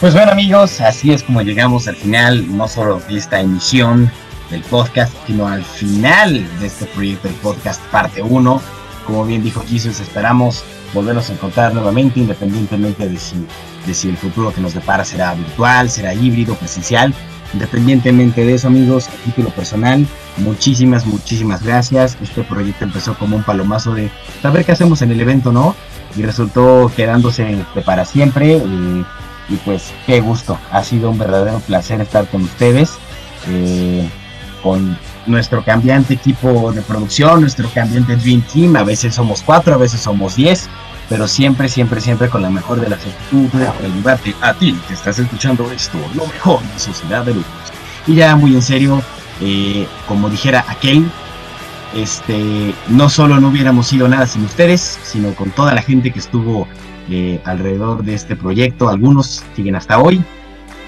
Pues bueno amigos, así es como llegamos al final, no solo de esta emisión del podcast, sino al final de este proyecto del podcast parte 1. Como bien dijo Jesus, esperamos volvernos a encontrar nuevamente, independientemente de si, de si el futuro que nos depara será virtual, será híbrido, presencial. Independientemente de eso amigos, a título personal, muchísimas, muchísimas gracias. Este proyecto empezó como un palomazo de saber qué hacemos en el evento, ¿no? Y resultó quedándose para siempre. eh, y pues qué gusto, ha sido un verdadero placer estar con ustedes, eh, con nuestro cambiante equipo de producción, nuestro cambiante Dream Team, a veces somos cuatro, a veces somos diez, pero siempre, siempre, siempre con la mejor de las actitudes para ayudarte a ti que estás escuchando esto, lo mejor de Sociedad de Luz. Y ya muy en serio, eh, como dijera aquel, este, no solo no hubiéramos sido nada sin ustedes, sino con toda la gente que estuvo eh, alrededor de este proyecto. Algunos siguen hasta hoy.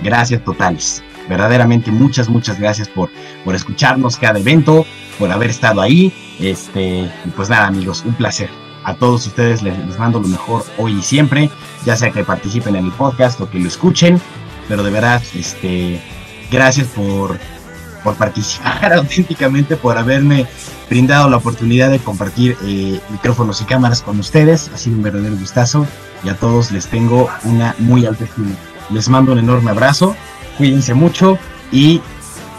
Gracias totales. Verdaderamente muchas, muchas gracias por, por escucharnos cada evento, por haber estado ahí. Este, y pues nada, amigos, un placer. A todos ustedes les, les mando lo mejor hoy y siempre, ya sea que participen en el podcast o que lo escuchen, pero de verdad, este, gracias por, por participar <laughs> auténticamente, por haberme brindado la oportunidad de compartir eh, micrófonos y cámaras con ustedes. Ha sido un verdadero gustazo y a todos les tengo una muy alta estima. Les mando un enorme abrazo, cuídense mucho y,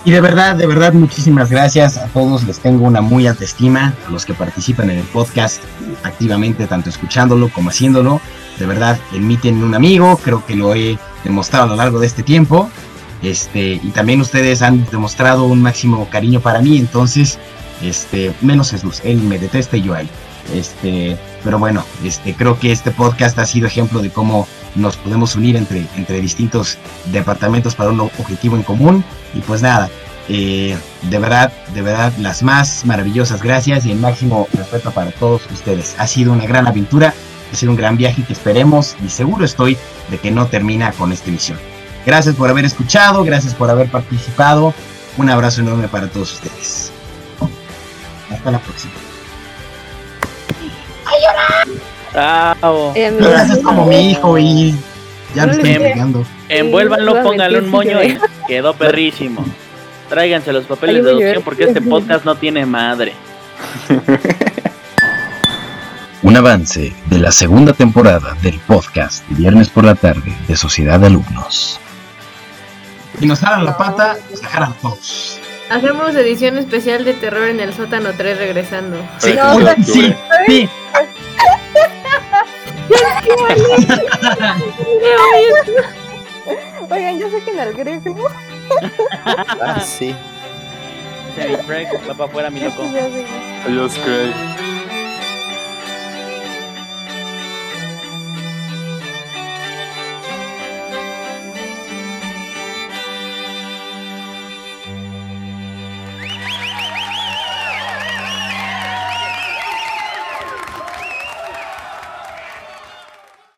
y de verdad, de verdad, muchísimas gracias a todos. Les tengo una muy alta estima, a los que participan en el podcast activamente, tanto escuchándolo como haciéndolo. De verdad, en mí tienen un amigo, creo que lo he demostrado a lo largo de este tiempo. Este, y también ustedes han demostrado un máximo cariño para mí, entonces, este, menos Jesús, él me detesta y yo a él. Este, pero bueno, este, creo que este podcast ha sido ejemplo de cómo nos podemos unir entre, distintos departamentos para un objetivo en común. Y pues nada, eh, de verdad, de verdad, las más maravillosas gracias y el máximo respeto para todos ustedes. Ha sido una gran aventura, ha sido un gran viaje que esperemos y seguro estoy de que no termina con esta emisión. Gracias por haber escuchado, gracias por haber participado. Un abrazo enorme para todos ustedes. Hasta la próxima. Bravo. eh, amigos, Gracias como mi hijo y ya me estoy Em- entregando. Envuélvanlo, Iba a pónganle un moño y quedó perrísimo. Tráiganse los papeles Ay, de a adopción llorar. porque este podcast no tiene madre. <laughs> Un avance de la segunda temporada del podcast Viernes por la tarde de Sociedad de Alumnos. Si nos jalan la pata, se jalan todos. Hacemos edición especial de terror en el sótano 3 regresando. Sí, No, no, sí, sí. <laughs> Oigan, yo sé que en el griego. Ah, sí. Va para afuera, mi loco. Ya. Adiós, Craig.